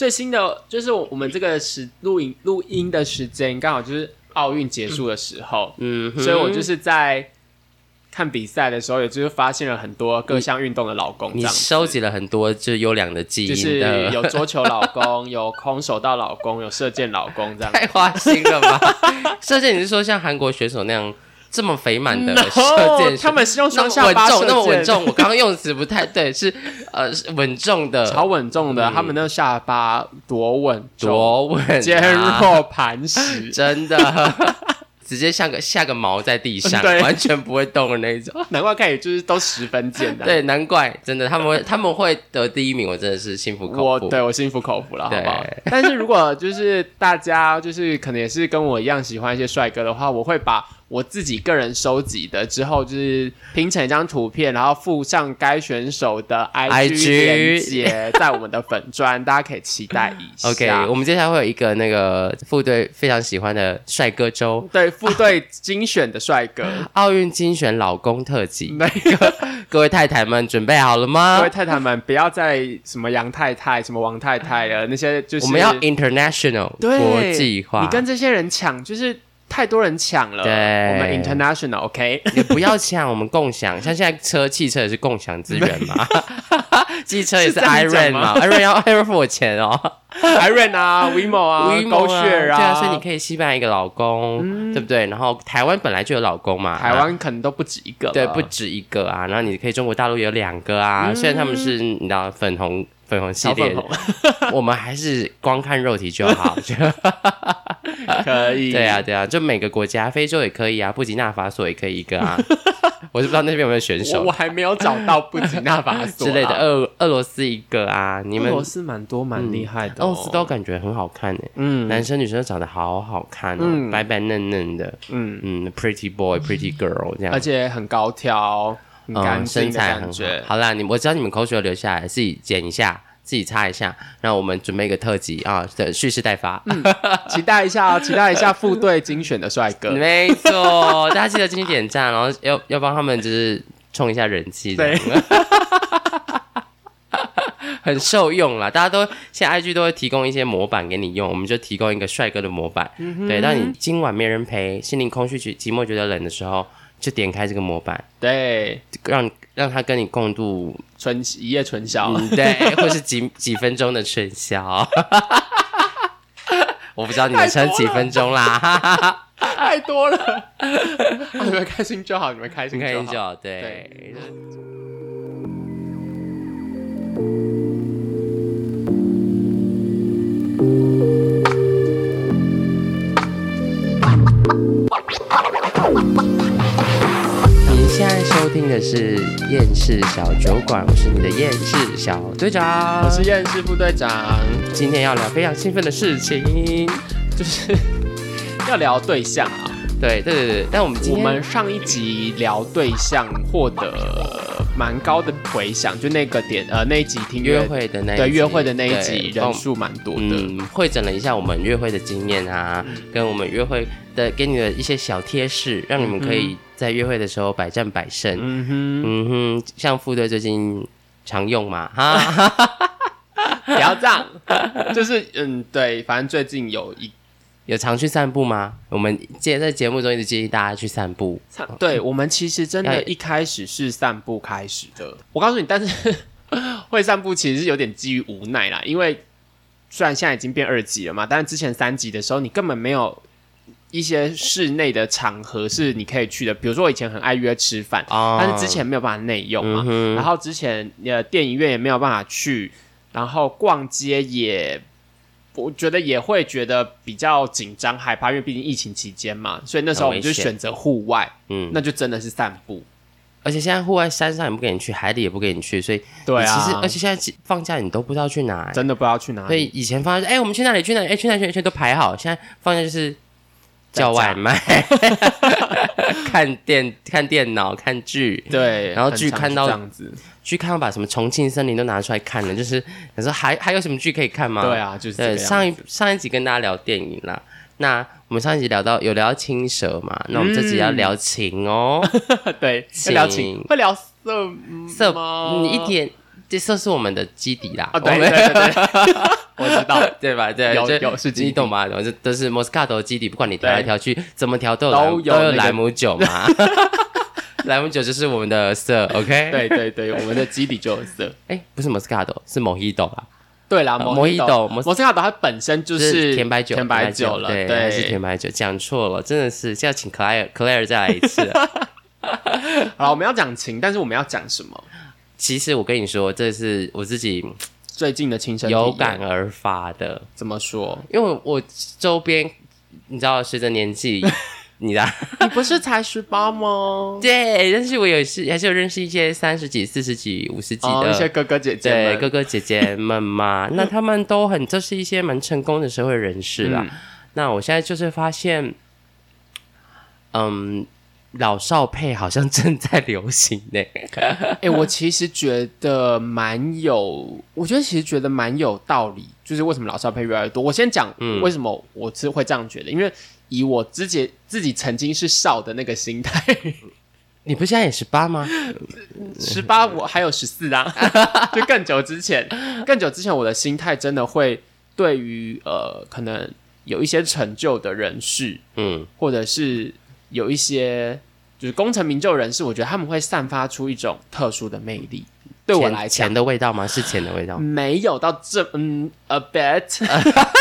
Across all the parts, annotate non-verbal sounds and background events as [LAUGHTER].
最新的就是我们这个时录影录音的时间刚好就是奥运结束的时候，嗯，所以我就是在看比赛的时候，也就是发现了很多各项运动的老公，这你收集了很多就是优良的基就是，有桌球老公，有空手道老公，有射箭老公这样。[LAUGHS] 太花心了吧？[LAUGHS] 射箭你是说像韩国选手那样这么肥满的射箭手？他们是用双下巴稳重，那么稳重。我刚刚用词不太对，是呃稳重的，超稳重的，他们那个下巴多稳多稳、啊，坚若磐石。[LAUGHS] 真的。直接像个下个毛在地上，完全不会动的那一种。[LAUGHS] 难怪看也就是都十分简单。对，难怪真的他们会 [LAUGHS] 他们会得第一名，我真的是心服口服。我对我心服口服了，好对不好？但是如果就是大家就是可能也是跟我一样喜欢一些帅哥的话，我会把我自己个人收集的之后就是拼成一张图片，然后附上该选手的 IG 连接在我们的粉砖，大家可以期待一下。[LAUGHS] OK，我们接下来会有一个那个副队非常喜欢的帅哥周。对副队精选的帅哥，[LAUGHS] 奥运精选老公特辑，[LAUGHS] 那个各位太太们准备好了吗？各位？太太们不要再什么杨太太、什么王太太了，那些就是我们要 international 对国际化，你跟这些人抢，就是太多人抢了。对。我们 international OK。也不要抢，我们共享。[LAUGHS] 像现在车、汽车也是共享资源嘛，[LAUGHS] 机车也是 Iron 嘛吗，Iron 要 Iron 付我钱哦。Iron 啊，WeMo 啊 [LAUGHS] 对啊，所以你可以西班牙一个老公，对不对？然后台湾本来就有老公嘛，台湾可能都不止一个了，对不止一个啊，然后你可以中国大陆有两个啊，虽然他们是你知道粉红粉红。系列 [LAUGHS] 我们还是光看肉体就好。[LAUGHS] 就可以。对啊，对啊，就每个国家，非洲也可以啊，布吉纳法索也可以一个啊。[LAUGHS] 我是不知道那边有没有选手。我还没有找到布吉纳法索之类的，俄俄罗斯一个啊，你们俄罗斯蛮多蛮厉害的哦，俄罗斯都感觉很好看诶，嗯。男生女生都长得好好看哦，嗯。白白嫩嫩的，嗯，嗯，pretty boy，pretty girl 这样。而。且很高挑，嗯，身材很好。好啦，你我知道你们口水有流下来，自己剪一下，自己擦一下。然后我们准备一个特辑啊等蓄势待发。嗯 [LAUGHS] 期待一下哦，[LAUGHS] 期待一下副队精选的帅哥。没错，大家记得进去点赞，然后要要帮他们就是冲一下人气，对，[LAUGHS] 很受用啦。大家都现在 IG 都会提供一些模板给你用，我们就提供一个帅哥的模板。嗯对，当你今晚没人陪，心灵空虚、寂寂寞、觉得冷的时候，就点开这个模板，对，让让他跟你共度春一夜春宵。嗯，对，或是几几分钟的春宵。[LAUGHS] 我不知道你们撑几分钟啦，太多了，哦你们开心就好，你们开心就好。对。您现在收听的是厌世小酒馆，我是你的厌世小队长，我是厌世副队长，今天要聊非常兴奋的事情。[LAUGHS] 就是 [LAUGHS] 要聊对象啊。对对对对，但我们今我天们上一集聊对象获得蛮高的回响，就那个点呃那一集听约会的那对约会的那一对集人数蛮多的。嗯，会诊了一下我们约会的经验啊，跟我们约会的给你的一些小贴士，让你们可以在约会的时候百战百胜。嗯哼。嗯哼，像副队最近常用嘛，哈，哼，不要这样，就是嗯对，反正最近有一有常去散步吗？我们建在节目中一直建议大家去散步，散对我们其实真的一开始是散步开始的。我告诉你，但是 [LAUGHS] 会散步其实是有点基于无奈啦，因为虽然现在已经变二级了嘛，但是之前三级的时候你根本没有。一些室内的场合是你可以去的，比如说我以前很爱约吃饭，哦但是之前没有办法内用嘛，嗯然后之前呃电影院也没有办法去，然后逛街也，我觉得也会觉得比较紧张害怕，因为毕竟疫情期间嘛，所以那时候我们就选择户外，嗯，那就真的是散步。而且现在户外山上也不给你去，海里也不给你去，所以对啊，其实而且现在放假你都不知道去哪、欸真的不知道去哪里。所以以前放假是，哎、我们去那里？去哪里？哎、去哪？去哪里都排好。现在放假就是叫外卖，[LAUGHS] 看电、看电脑、看剧，对，然后剧看到这样子，剧看到把什么重庆森林都拿出来看了，就是你说还还有什么剧可以看吗？对啊，就是上一上一集跟大家聊电影啦。那我们上一集聊到有聊到青蛇嘛，那我们这集要聊情哦，[LAUGHS] 对，聊情，会聊色色吗？你一点这算是我们的基底啦。啊，对对对对，[LAUGHS] 我知道。对吧？对，有就有是基底你懂吗？这都是 Moscato 的基底，不管你调来对调去，怎么调都有都有莱姆酒嘛。[LAUGHS] 莱姆酒就是我们的色，OK？，对对对，我们的基底就有色。[LAUGHS] 哎，不是 Moscato，是 Mojito 啦，对啦，呃摩伊 Mojito，斗，摩摩斯卡岛它本身就就是甜白酒，甜白酒了，对，对，是甜白酒，讲错了，真的是，现在请 Claire Claire 再来一次了。好了，我们要讲情，但是我们要讲什么？其实我跟你说，这是我自己最近的亲身有感而发的，怎么说？因为我周边，你知道，随着年纪，[LAUGHS] 你的，你不是才十八吗？[LAUGHS] 对，但是我有是还是有认识一些三十几、四十几、五十几哦，的一些哥哥姐姐对，哥哥姐姐们嘛，那他们都很，这是一些蛮成功的社会人士啦。嗯。那我现在就是发现，嗯，老少配好像正在流行呢。哎、[LAUGHS] 我其实觉得蛮有，我觉得其实觉得蛮有道理，就是为什么老少配越来越多。我先讲嗯为什么我是会这样觉得，因为以我自己自己曾经是少的那个心态，[LAUGHS] 你不是现在也十八吗？[LAUGHS] 十八我还有十四啊，就更久之前，更久之前我的心态真的会对于呃可能有一些成就的人士，嗯，或者是有一些就是功成名就人士，我觉得他们会散发出一种特殊的魅力。对我来讲钱，的味道吗？是钱的味道。没有到这嗯 a bit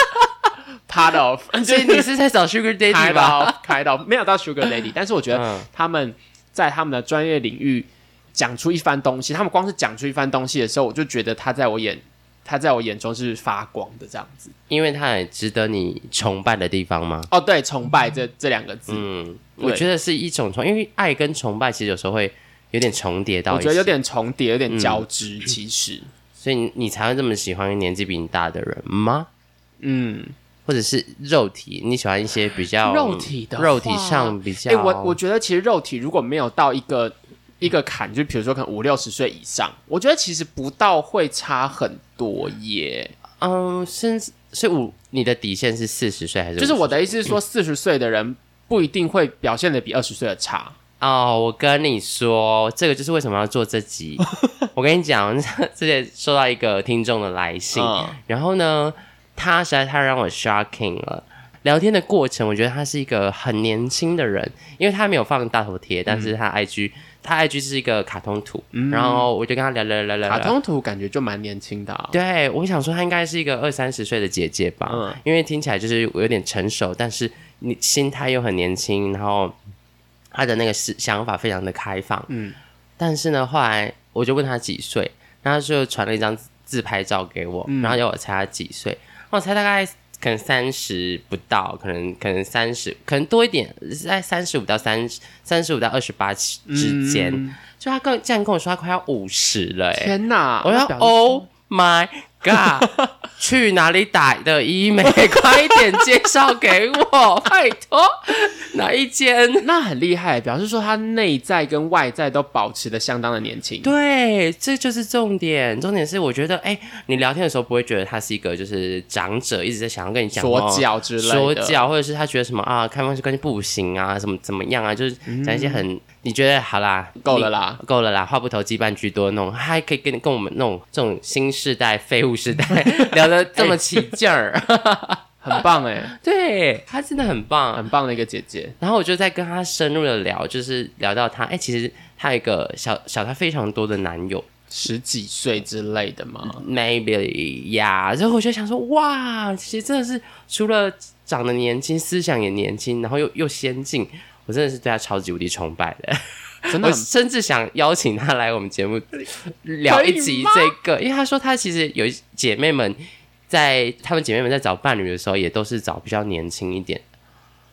[LAUGHS] part of，[LAUGHS] 所以你是在找 Sugar Daddy 吧？[LAUGHS] 开到没有到 Sugar Lady，但是我觉得嗯他们在他们的专业领域讲出一番东西，他们光是讲出一番东西的时候，我就觉得他在我眼他在我眼中是发光的这样子。因为他很值得你崇拜的地方吗？哦，对，崇拜这这两个字，嗯，我觉得是一种崇，因为爱跟崇拜其实有时候会有点重叠到一起，我觉得有点重叠，有点交织，其实，所以你你才会这么喜欢年纪比你大的人吗？嗯。或者是肉体，你喜欢一些比较肉体的肉体上比较，哎、我我觉得其实肉体如果没有到一个一个坎，就比如说可能五六十岁以上，我觉得其实不到会差很多耶。嗯，甚至所以我你的底线是四十岁还是？就是我的意思是说，四十岁的人不一定会表现的比二十岁的差。哦，我跟你说，这个就是为什么要做这集。[LAUGHS] 我跟你讲，[LAUGHS] 之前收到一个听众的来信，嗯然后呢，他实在太让我 shocking 了。聊天的过程，我觉得他是一个很年轻的人，因为他没有放大头贴，但是他 IG，、他 IG 是一个卡通图，然后我就跟他聊聊聊聊聊，卡通图感觉就蛮年轻的、啊。对，我想说他应该是一个二三十岁的姐姐吧，嗯因为听起来就是有点成熟，但是你心态又很年轻，然后他的那个思想法非常的开放。嗯，但是呢，后来我就问他几岁，然后他就传了一张自自拍照给我，嗯。然后要我猜他几岁，我猜大概可能三十不到，可能可能三十，可能多一点，在三十五到三十三十五到二十八之间。嗯就他跟竟然跟我说他快要五十了、欸，天哪！我要 Oh my God！[LAUGHS] 去哪里打的医美？[LAUGHS] 快一点介绍给我，[LAUGHS] 拜托！哪一间？那很厉害，表示说他内在跟外在都保持的相当的年轻。对，这就是重点。重点是，我觉得，哎、你聊天的时候不会觉得他是一个就是长者，一直在想要跟你讲说哦教之类的，说教，或者是他觉得什么啊，开放式关系不行啊，怎么怎么样啊，就是讲一些很、你觉得好啦，够了啦你够了啦，话不投机半句多那种，他还可以跟你跟我们那种这种新世代废物时代 [LAUGHS] 聊得这么起劲儿，[LAUGHS] 很棒哎，对她真的很棒。很棒的一个姐姐。然后我就在跟她深入的聊，就是聊到她，哎、其实她有一个小小她非常多的男友，十几岁之类的吗？maybe 呀，然后我就想说，哇，其实真的是除了长得年轻，思想也年轻，然后又又先进，我真的是对他超级无敌崇拜的。我真的我甚至想邀请他来我们节目聊一集这个，因为他说他其实有姐妹们在他们姐妹们在找伴侣的时候，也都是找比较年轻一点。的，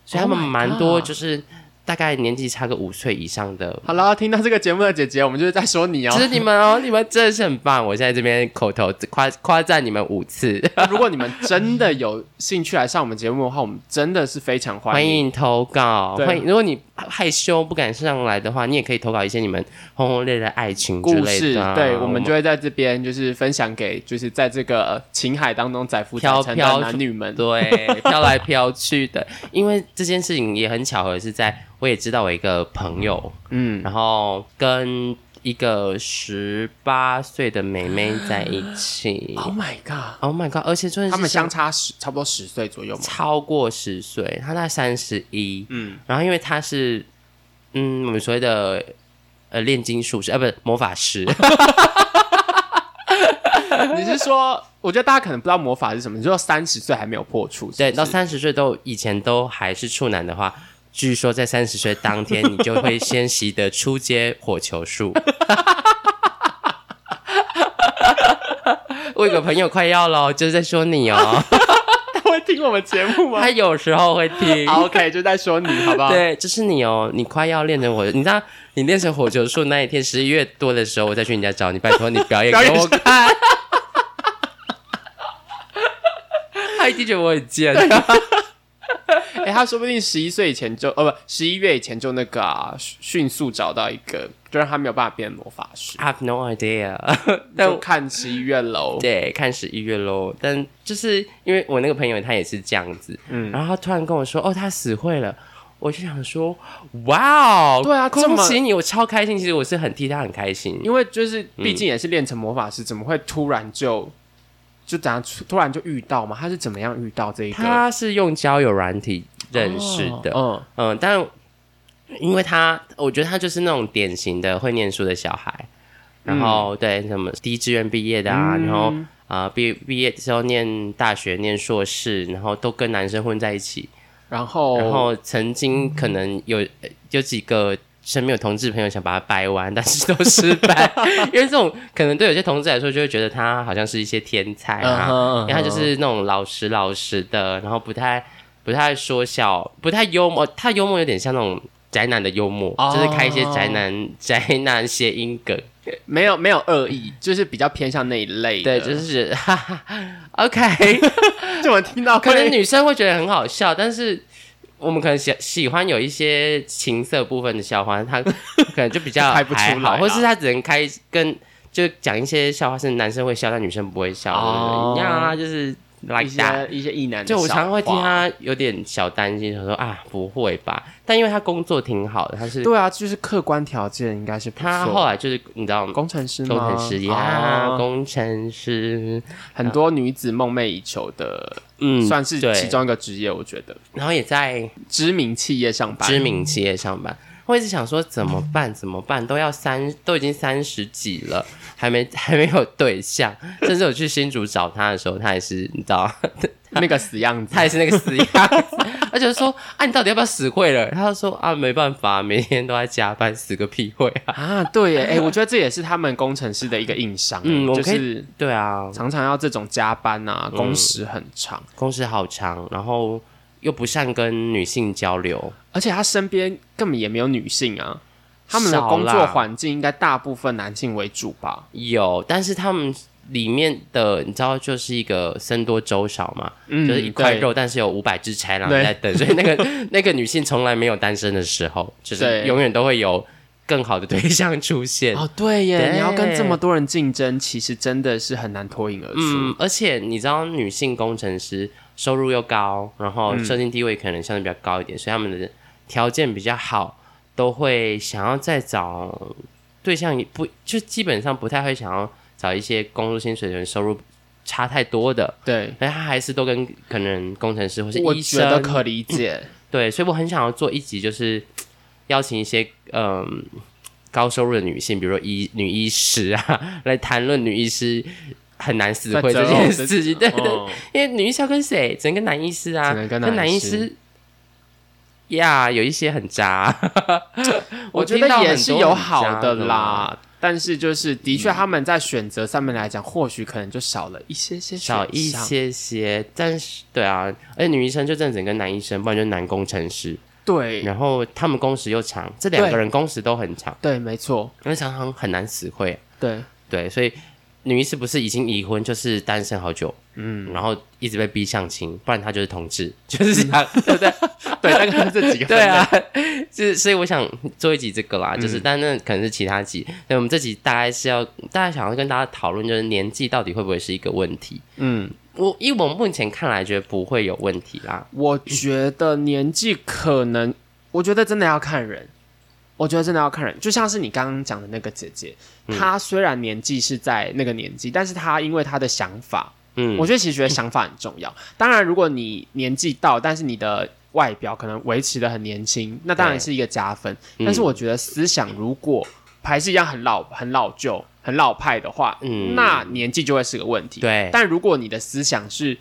所以他们 Oh 蛮多就是大概年纪差个五岁以上的好了，听到这个节目的姐姐，我们就是在说你哦就。是你们哦，你们真的是很棒！我现在这边口头夸夸赞你们五次，如果你们真的有兴趣来上我们节目的话，我们真的是非常欢欢迎。投稿。欢迎，如果你害羞不敢上来的话，你也可以投稿一些你们轰轰烈烈的爱情之故事对，我们就会在这边就是分享给，就是在这个呃情海当中载浮载沉的男女们。对飘来飘去的。因为这件事情也很巧合，是在我也知道我一个朋友，嗯，然后跟一个十八岁的妹妹在一起。Oh my god！Oh my god！而且真的是他们相差十差不多十岁左右嘛。超过十岁，他大概三十一。嗯，然后因为他是嗯我们所谓的呃炼金术士啊，不是魔法师。[LAUGHS] 你是说，我觉得大家可能不知道魔法是什么。你说三十岁还没有破处，是对，到三十岁都以前都还是处男的话，据说在三十岁当天，你就会先习得出阶火球术。[LAUGHS] 我有个朋友快要了，就是在说你哦，他会听我们节目吗他有时候会听。？OK，就在说你好不好？，对，就是你哦，你快要练成火，你知道你练成火球术那一天，十一月多的时候，我再去你家找你，拜托你表演表演给我看。[LAUGHS] 他一定觉得我很贱。[LAUGHS] 哎、他说不定十一岁以前就，哦，不，十一月以前就那个啊，迅速找到一个，就让他没有办法变魔法师。I have no idea [LAUGHS] 但就看十一月喽。对，看十一月喽。但就是因为我那个朋友他也是这样子，嗯，然后他突然跟我说，哦，他死会了。我就想说，哇哦，对啊恭喜你，我超开心。其实我是很替他很开心，因为就是毕竟也是练成魔法师，怎么会突然就就怎样突然就遇到嘛？他是怎么样遇到这一个他是用交友软体认识的，哦嗯，但因为他，我觉得他就是那种典型的会念书的小孩，然后、对什么第一志愿毕业的啊，嗯。然后啊毕、毕业之后念大学、念硕士，然后都跟男生混在一起，然后然后曾经可能有呃有几个。身边有同志朋友想把他掰弯，[LAUGHS] 但是都失败，因为这种可能对有些同志来说，就会觉得他好像是一些天才啊，因为他就是那种老实老实的，然后不太不太说笑，不太幽默。他幽默有点像那种宅男的幽默，哦就是开一些宅男 [LAUGHS] 宅男谐音梗。没有没有恶意，就是比较偏向那一类对，就是哈哈。[LAUGHS] OK，[LAUGHS] 就我听到可能女生会觉得很好笑，但是。我们可能喜喜欢有一些情色部分的笑话，他可能就比较开不出还好，来或是他只能开跟就讲一些笑话是男生会笑，但女生不会笑，哦一样啊，就是一 that。些一些异男的就我常常会替笑话。他有点小担心，他说啊不会吧？但因为他工作挺好的，他是对啊，就是客观条件应该是不错。他后来就是你知道工程师吗工程师呀，哦工程师，很多女子梦寐以求的，嗯，算是对其中一个职业。我觉得然后也在知名企业上班，知名企业上班。我一直想说怎么办？怎么办？都要三，都已经三十几了，还没 [LAUGHS] 还没有对象。甚至我去新竹找他的时候，他也是你知道，那个死样子他。也是那个死样子，而且说啊，你到底要不要死会了？他就说啊，没办法，每天都在加班，死个屁会啊！啊，对耶，哎、我觉得这也是他们工程师的一个硬伤，就嗯我可以是对啊，常常要这种加班啊，工时很长，工时好长，然后又不善跟女性交流，而且他身边根本也没有女性啊，他们的工作环境应该大部分男性为主吧？有，但是他们里面的你知道，就是一个僧多粥少嘛，嗯就是一块肉，但是有五百只豺狼在等，所以那个 [LAUGHS] 那个女性从来没有单身的时候，就是永远都会有更好的对象出现。哦，对耶，对你要跟这么多人竞争，其实真的是很难脱颖而出。嗯，而且你知道，女性工程师收入又高，然后嗯。社经地位可能相对比较高一点，所以他们的条件比较好，都会想要再找对象，不就基本上不太会想要找一些工作薪水的人，收入差太多的，对，但他还是都跟可能工程师或是我医生觉得可理解。对，所以我很想要做一集，就是邀请一些嗯高收入的女性，比如说医女医师啊，来谈论女医师很难死会这件事情。对对，嗯因为女医师要跟谁？只能跟男医师啊，只能跟男男医医师师。呀有一些很渣，[LAUGHS] 我觉得也是有好的的啦，但是就是的确他们在选择上面来讲，或许可能就少了一些些少一。些些，但是对啊，而且女医生就真的只能跟男医生，不然就男工程师，对然后他们工时又长，这两个人工时都很长，对，没错，因为常常很难死会。对对，所以女医师不是已经已婚，就是单身好久，嗯，然后一直被逼相亲，不然她就是同志，[LAUGHS] 就是这样，对不对？[LAUGHS] 对，大概是这几个。对啊，，就 [LAUGHS] 是所以我想做一集这个啦，就是、但那可能是其他集，所以我们这集大概是要大家想要跟大家讨论，就是年纪到底会不会是一个问题？嗯，我以我目前看来，觉得不会有问题啦。我觉得年纪可能，我觉得真的要看人，我觉得真的要看人，就像是你刚刚讲的那个姐姐，嗯她虽然年纪是在那个年纪，但是她因为她的想法，嗯，我觉得其实觉得想法很重要。[LAUGHS] 当然，如果你年纪到，但是你的外表可能维持的很年轻，那当然是一个加分。嗯但是我觉得思想如果还是一样很老、很老旧、很老派的话，嗯那年纪就会是个问题。对，但如果你的思想是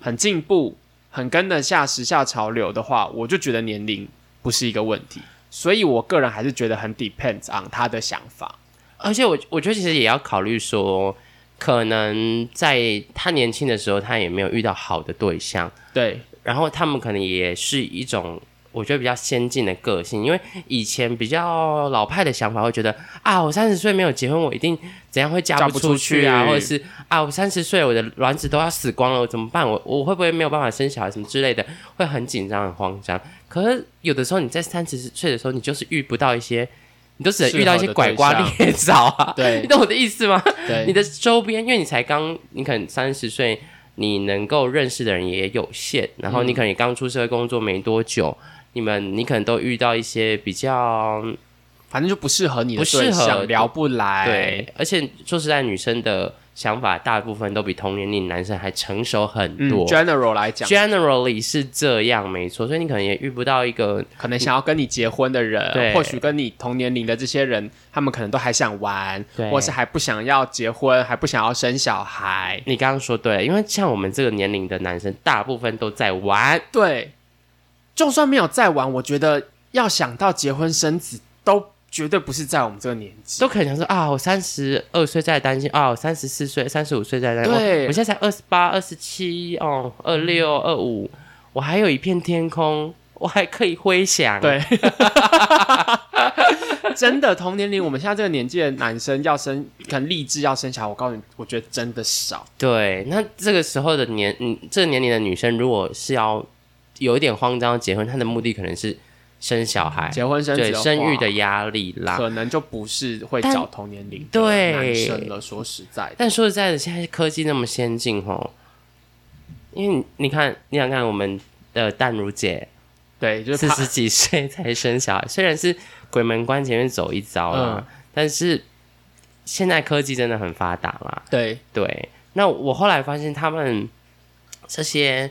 很进步、很跟得下时下潮流的话，我就觉得年龄不是一个问题。所以我个人还是觉得很 depends on 他的想法。而且我我觉得其实也要考虑说，可能在他年轻的时候，他也没有遇到好的对象，对，然后他们可能也是一种我觉得比较先进的个性，因为以前比较老派的想法会觉得啊，我三十岁没有结婚，我一定怎样会嫁不出出去啊，去或者是啊，我三十岁我的卵子都要死光了，我怎么办？我我会不会没有办法生小孩什么之类的，会很紧张很慌张。可是有的时候你在三十岁的时候，你就是遇不到一些。你都只能遇到一些拐瓜裂枣啊，对 [LAUGHS] 你懂我的意思吗？对，你的周边，因为你才刚，你可能三十岁，你能够认识的人也有限，然后你可能也刚出社会工作没多久，你们你可能都遇到一些比较反正就不适合你的不适合，聊不来。对，而且说实在，女生的想法大部分都比同年龄男生还成熟很嗯多。，general 来讲，Generally 是这样，没错，所以你可能也遇不到一个可能想要跟你结婚的人，或许跟你同年龄的这些人，他们可能都还想玩，对。或是还不想要结婚，还不想要生小孩。你刚刚说对了，因为像我们这个年龄的男生，大部分都在玩，对，就算没有在玩，我觉得要想到结婚生子，都绝对不是在我们这个年纪。都可能想说啊，我三十二岁在担心啊，我三十四岁、三十五岁在担心，对哦我现在才二十八、二十七哦，二六、二五，我还有一片天空，[LAUGHS] 我还可以飞翔。对，[LAUGHS] 真的同年龄，我们现在这个年纪的男生要生，可能立志要生小孩，我告诉你，我觉得真的少。对，那这个时候的年，嗯，这个年龄的女生，如果是要有一点慌张结婚，她的目的可能是生小孩，结婚生子对生育的压力啦。可能就不是会找同年龄的对男生了。说实在的，但说实在的，现在科技那么先进哦，因为你你看，你想看我们的淡如姐，对，就是四十几岁才生小孩，虽然是鬼门关前面走一遭啦，嗯但是现在科技真的很发达啦。对对，那我后来发现他们这些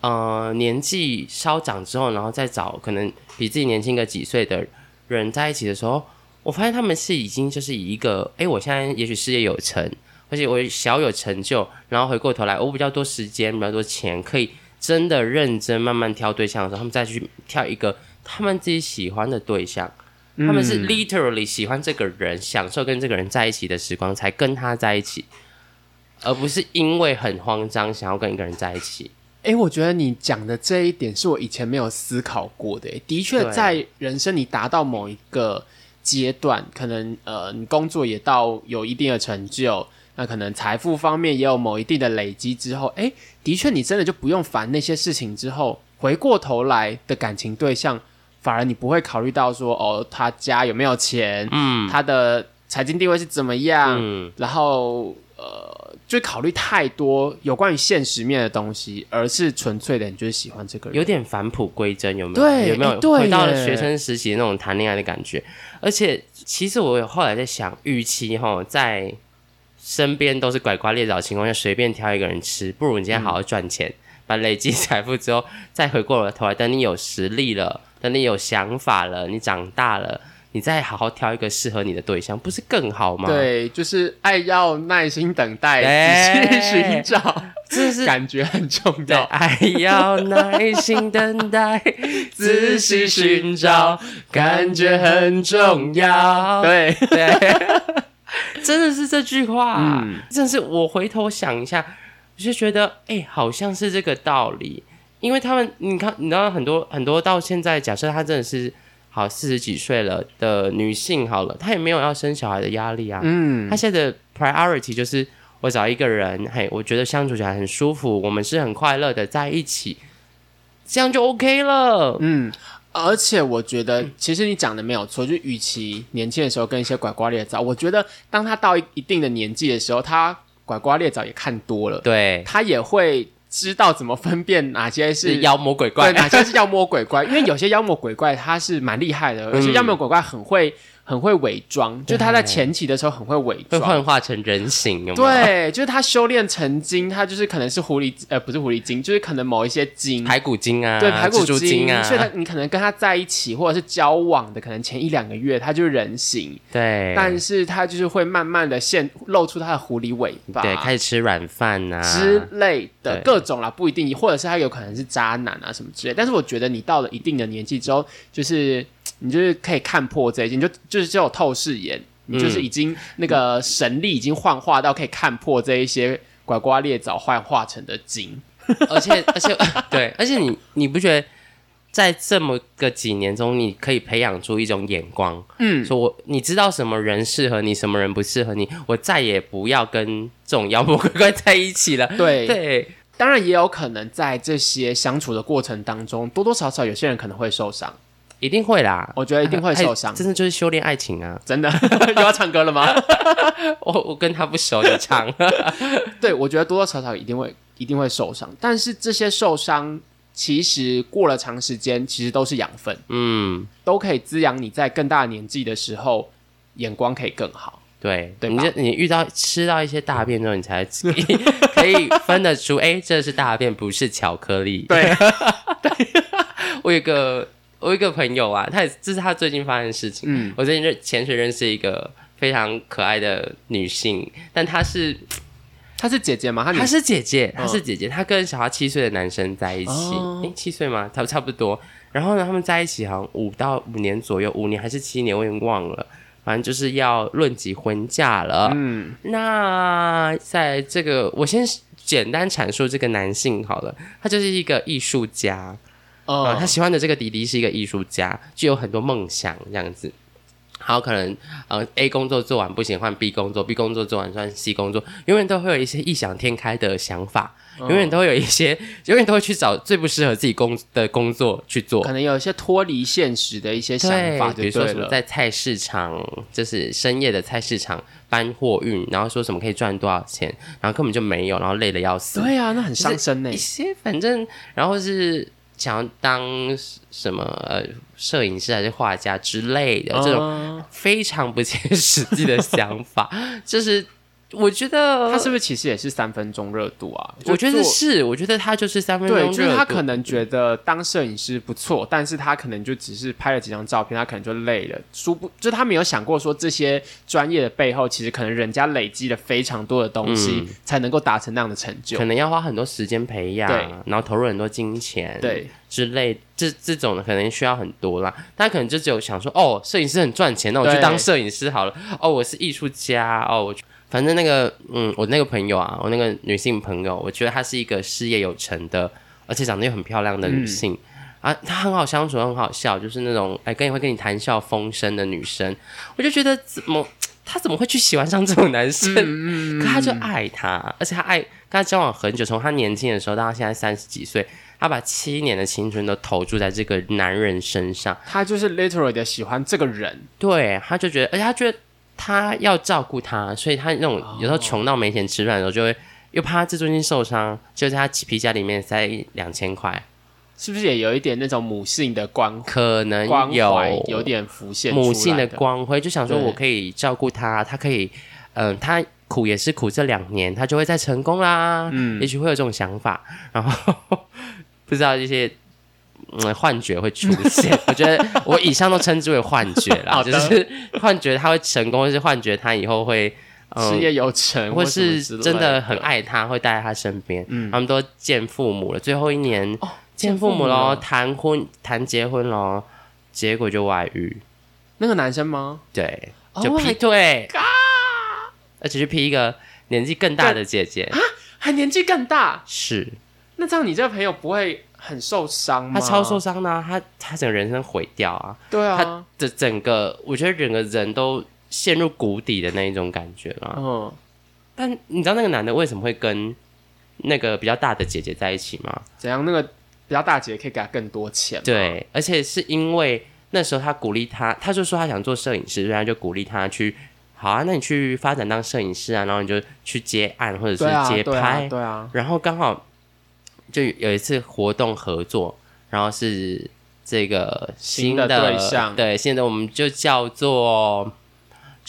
呃年纪稍长之后，然后再找可能比自己年轻个几岁的人在一起的时候，我发现他们是已经就是以一个，哎，我现在也许事业有成，而且我小有成就，然后回过头来，我比较多时间，比较多钱，可以真的认真慢慢挑对象的时候，他们再去挑一个他们自己喜欢的对象。他们是嗯 literally 喜欢这个人，享受跟这个人在一起的时光，才跟他在一起，而不是因为很慌张想要跟一个人在一起。哎，我觉得你讲的这一点是我以前没有思考过的。诶的确，在人生你达到某一个阶段，可能呃，你工作也到有一定的成就，那可能财富方面也有某一定的累积之后，哎，的确，你真的就不用烦那些事情。之后回过头来的感情对象，反而你不会考虑到说，哦，他家有没有钱，嗯他的财经地位是怎么样，嗯，然后呃，就考虑太多有关于现实面的东西，而是纯粹的你就是喜欢这个人。有点返璞归真，有没有？对有没有回到了学生时期那种谈恋爱的感觉？而且，其实我有后来在想，与其哈在身边都是拐瓜裂枣的情况下随便挑一个人吃，不如你今天好好赚钱，把累积财富之后，再回过头来，等你有实力了，等你有想法了，你长大了。你再好好挑一个适合你的对象，不是更好吗？，对，就是爱要耐心等待，哎仔细寻找，这是感觉很重对，要。爱要耐心等待，[LAUGHS] 仔细寻找，感觉很重要。对，对，真的是这句话、嗯真的是我回头想一下，我就觉得，哎、好像是这个道理。因为他们，你看，你知道很多很多到现在，假设他真的是好四十几岁了的女性，好了，她也没有要生小孩的压力啊。嗯她现在的 priority 就是我找一个人，嘿，我觉得相处起来很舒服，我们是很快乐的在一起，这样就 OK 了。嗯。而且我觉得，其实你讲的没有错，就与其年轻的时候跟一些拐瓜裂枣，我觉得当他到一一定的年纪的时候，他拐瓜裂枣也看多了，对，他也会知道怎么分辨哪些是是妖魔鬼对，怪，哪些是妖魔鬼怪？因为有些妖魔鬼怪他是蛮厉害的，[LAUGHS] 有些妖魔鬼怪很会很会伪装，就是他在前期的时候很会伪装。会。幻化成人形，有有？对，就是他修炼成精，他就是可能是狐狸，呃，不是狐狸精，就是可能某一些精，排骨精啊，对排骨精啊，所以他你可能跟他在一起或者是交往的，可能前一两个月他就是人形，对，但是他就是会慢慢的现露出他的狐狸尾巴，对开始吃软饭啊。之类的各种啦，不一定，或者是他有可能是渣男啊什么之类。但是我觉得你到了一定的年纪之后，就是你就是可以看破这一些，你就就是就有透视眼，你就是已经那个神力已经幻化到可以看破这一些拐瓜裂枣幻化成的精。[LAUGHS] 而且而且 [LAUGHS] 对，而且你你不觉得在这么个几年中，你可以培养出一种眼光，嗯，说我你知道什么人适合你，什么人不适合你，我再也不要跟这种妖魔鬼怪在一起了。对。对，当然也有可能在这些相处的过程当中，多多少少有些人可能会受伤，一定会啦，我觉得一定会受伤哎。真的就是修炼爱情啊！真的 [LAUGHS] 又要唱歌了吗？[LAUGHS] 我我跟他不熟，你唱。[LAUGHS] 对，我觉得多多少少一定会一定会受伤，但是这些受伤其实过了长时间，其实都是养分，嗯，都可以滋养你在更大年纪的时候眼光可以更好。对，对你就你遇到吃到一些大便之后，你才可以分得出，哎，这是大便，不是巧克力。对，我有一个我有一个朋友啊，他也这是他最近发生的事情。嗯，我最近认潜水认识一个非常可爱的女性，但她是她是姐姐吗？她她是姐姐，嗯她是姐姐，她跟小她七岁的男生在一起，哦诶，七岁吗？差差不多。然后呢，他们在一起好像五到五年左右，五年还是七年，我已经忘了。反正就是要论及婚嫁了。嗯那在这个，我先简单阐述这个男性好了，他就是一个艺术家。呃，哦他喜欢的这个弟弟是一个艺术家，就有很多梦想这样子。还有可能，呃，A 工作做完不行，换 B 工作；B 工作做完换 C 工作，永远都会有一些异想天开的想法，永远都会有一些，永远都会去找最不适合自己工的工作去做。可能有一些脱离现实的一些想法，比如说什么。在菜市场，就是深夜的菜市场搬货运，然后说什么可以赚多少钱，然后根本就没有，然后累的要死。对啊，那很伤身呢一。些反正，然后是想要当什么呃摄影师还是画家之类的、这种种，非常不切实际的想法，[LAUGHS] 就是我觉得他是不是其实也是三分钟热度啊？我觉得是，我觉得他就是三分钟热对，度，就是他可能觉得当摄影师不错，但是他可能就只是拍了几张照片，他可能就累了。殊不，就他没有想过说这些专业的背后，其实可能人家累积了非常多的东西，才能够达成那样的成就可。能要花很多时间培养对，然后投入很多金钱，对，之类，这这种的可能需要很多啦。他可能就只有想说，哦，摄影师很赚钱，那我去当摄影师好了。哦，我是艺术家，哦，我去反正那个，嗯，我那个朋友啊，我那个女性朋友，我觉得她是一个事业有成的，而且长得又很漂亮的女性。啊，她很好相处，很好笑，就是那种哎，跟你会跟你谈笑风生的女生，我就觉得怎么她怎么会去喜欢上这种男生？可她就爱他，而且她爱跟他交往很久，从她年轻的时候到她现在三十几岁，他把七年的青春都投注在这个男人身上。他就是 literally 的喜欢这个人，对，他就觉得，而且他觉得他要照顾他，所以他那种有时候穷到没钱吃饭的时候，就会又怕他自尊心受伤，就在他皮夹里面塞两千块，是不是也有一点那种母性的光可能有。有点浮现出来母性的的光辉，就想说我可以照顾他，他可以，嗯、他苦也是苦这两年，他就会再成功啦，嗯。也许会有这种想法，然后 [LAUGHS] 不知道这些。嗯，幻觉会出现。我觉得我以上都称之为幻觉啦，就是幻觉他会成功，或是幻觉他以后会嗯事业有成，或是真的很爱他，会待在他身边。嗯他们都见父母了，最后一年、哦见父母了喽，谈婚谈结婚喽，结果就外遇，那个男生吗？对，Oh 就劈腿，而且是劈一个年纪更大的姐姐啊，还年纪更大，是那这样你这个朋友不会很受伤吗？他超受伤的啊、她她整个人生毁掉啊，对啊他，的整个我觉得整个人都陷入谷底的那一种感觉了。嗯，但你知道那个男的为什么会跟那个比较大的姐姐在一起吗？怎样？那个比较大姐可以给他更多钱，对，而且是因为那时候他鼓励他，他就说他想做摄影师，所以他就鼓励他去，好啊，那你去发展当摄影师啊，然后你就去接案或者是对啊，接对啊拍，，对啊，然后刚好就有一次活动合作，然后是这个新的的对象。对，现在我们就叫做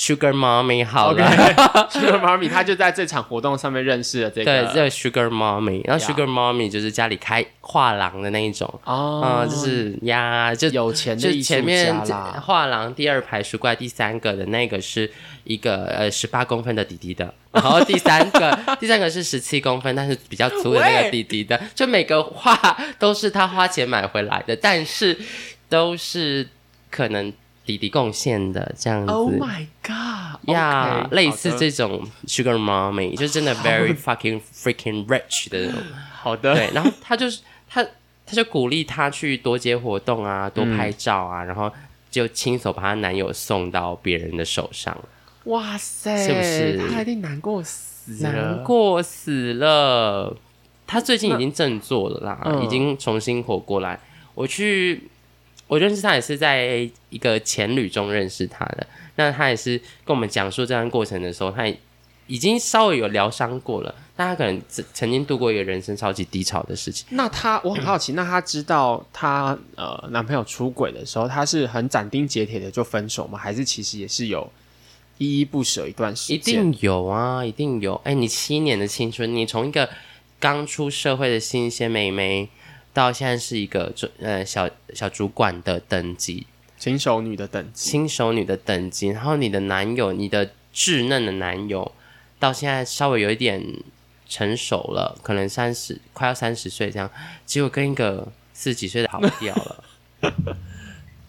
Sugar Mommy 好了。[LAUGHS] Sugar Mommy 他就在这场活动上面认识了这个。对，个，这个 Sugar Mommy，然后 Sugar Mommy 就是家里开画廊的那一种，哦嗯，就是呀，就有钱的就前面画廊第二排书柜第三个的那个是一个呃十八公分的弟弟的，然后第三个第三个是十七公分，但是比较粗的那个弟弟的，就每个画都是他花钱买回来的，但是都是可能弟弟贡献的这样子。Oh my God！呀类似这种 sugar mommy，就真的 very fucking freaking rich 的那种。[LAUGHS] 好的，对，然后他就是他他就鼓励他去多接活动啊，多拍照啊，然后就亲手把她男友送到别人的手上，哇塞，是不是他一定难过死了，难过死了。他最近已经振作了啦，嗯已经重新活过来。我去，我认识他也是在一个前旅中认识他的。那他也是跟我们讲述这段过程的时候，他已经稍微有疗伤过了，但他可能曾曾经度过一个人生超级低潮的事情。那他，我很好奇，那他知道他呃男朋友出轨的时候，他是很斩钉截铁的就分手吗？还是其实也是有依依不舍一段时间一？定有啊，一定有。哎，你七年的青春，你从一个刚出社会的新鲜妹妹，到现在是一个主呃小小主管的等级，新手女的等级，新手女的等级，然后你的男友，你的稚嫩的男友，到现在稍微有一点成熟了，可能三十快要三十岁这样，结果跟一个四十几岁的跑掉了，[LAUGHS]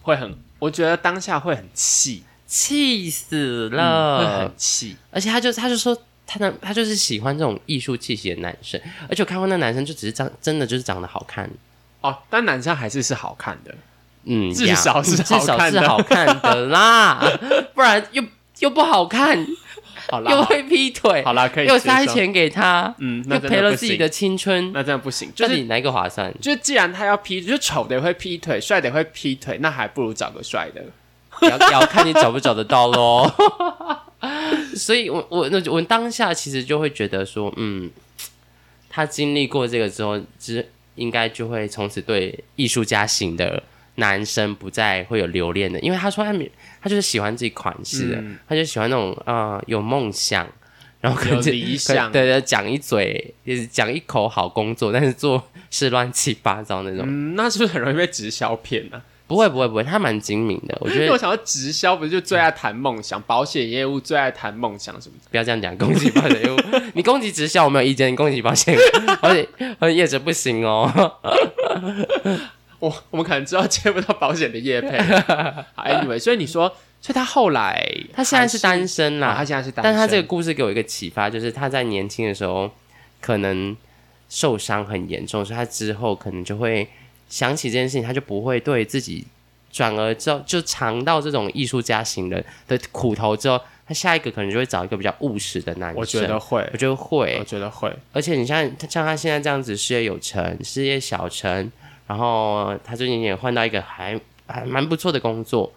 会很，我觉得当下会很气，气死了会。很气。而且他就他就说他的他就是喜欢这种艺术气息的男生，而且我看过那男生就只是长真的就是长得好看，哦，但男生还是是好看的，嗯，至少是至少是好看的啦，[LAUGHS] 不然又又不好看，好啦，又会劈腿，好啦，可以又，塞钱给他，嗯，那又赔了自己的青春，那这样不行，就是哪一个划算？就既然他要劈，就丑的也会劈腿，帅的也会劈腿，那还不如找个帅的。要 [LAUGHS] 要看你找不找得到喽。[LAUGHS] 所以我我那我当下其实就会觉得说，嗯，他经历过这个之后，只应该就会从此对艺术家型的男生不再会有留恋的，因为他说他没他就是喜欢自己款式的，嗯他就喜欢那种啊、呃有梦想。然后可有能理想可对对，讲一嘴，就是讲一口好工作，但是做事乱七八糟那种。嗯，那是不是很容易被直销骗呢、不会不会不会，他蛮精明的，我觉得 [LAUGHS] 因为我想要直销不是就最爱谈梦想，保险业务最爱谈梦想什么的。不要这样讲，攻击保险业务，[LAUGHS] 你攻击直销我没有意见，你攻击保险，[LAUGHS] 而且而且业者不行哦。我我们可能知道接不到保险的业配。好，anyway，所以你说，所以他后来他现在是单身啦，啊他现在是单身，但他这个故事给我一个启发，就是他在年轻的时候可能受伤很严重，所以他之后可能就会想起这件事情，他就不会对自己，转而之后就尝到这种艺术家型的的苦头之后，他下一个可能就会找一个比较务实的男生。我觉得会我，觉得会我，觉得会，而且你像他像他现在这样子，事业有成，事业小成，然后他最近也换到一个还还蛮不错的工作，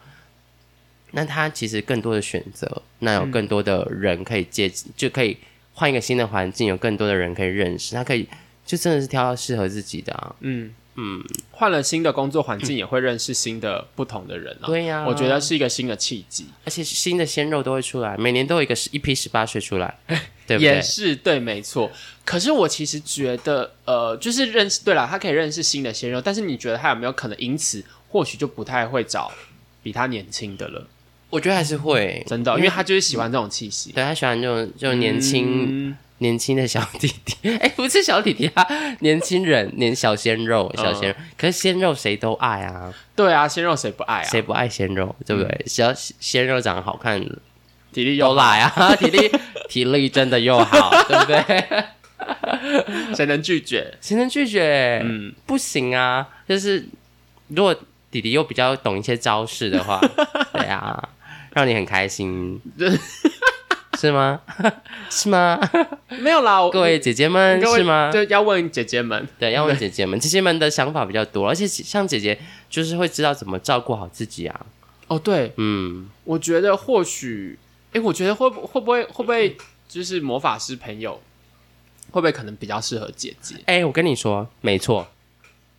那他其实更多的选择，那有更多的人可以接，就可以换一个新的环境，有更多的人可以认识，他可以就真的是挑到适合自己的啊。嗯嗯，换了新的工作环境，也会认识新的不同的人啊。对呀、我觉得是一个新的契机，而且新的鲜肉都会出来，每年都有一个一批十八岁出来，[LAUGHS] 对不也？是对，没错。可是我其实觉得，呃，就是认识，对了，他可以认识新的鲜肉，但是你觉得他有没有可能因此或许就不太会找比他年轻的了？我觉得还是会真的，因为他就是喜欢这种气息，对他喜欢这种这种年轻。嗯年轻的小弟弟，[LAUGHS] 哎、不是小弟弟啊，年轻人，年小鲜肉，小鲜肉。可是鲜肉谁都爱啊，对啊，鲜肉谁不爱啊？谁不爱鲜肉，对不对？只要鲜肉长得好看，体力又都来啊，[LAUGHS] 体力体力真的又好，[LAUGHS] 对不对？好，谁能拒绝？谁能拒绝？嗯，不行啊，就是如果弟弟又比较懂一些招式的话，对啊，让你很开心，是吗？[LAUGHS] 是吗？[LAUGHS] 没有啦，各位姐姐们是吗？对，要问姐姐们，对，要问姐姐们，姐姐们的想法比较多，而且像姐姐就是会知道怎么照顾好自己啊。哦，对，嗯，我觉得或许，哎，我觉得会不会不会会不会就是魔法师朋友会不会可能比较适合姐姐？哎、我跟你说，没错，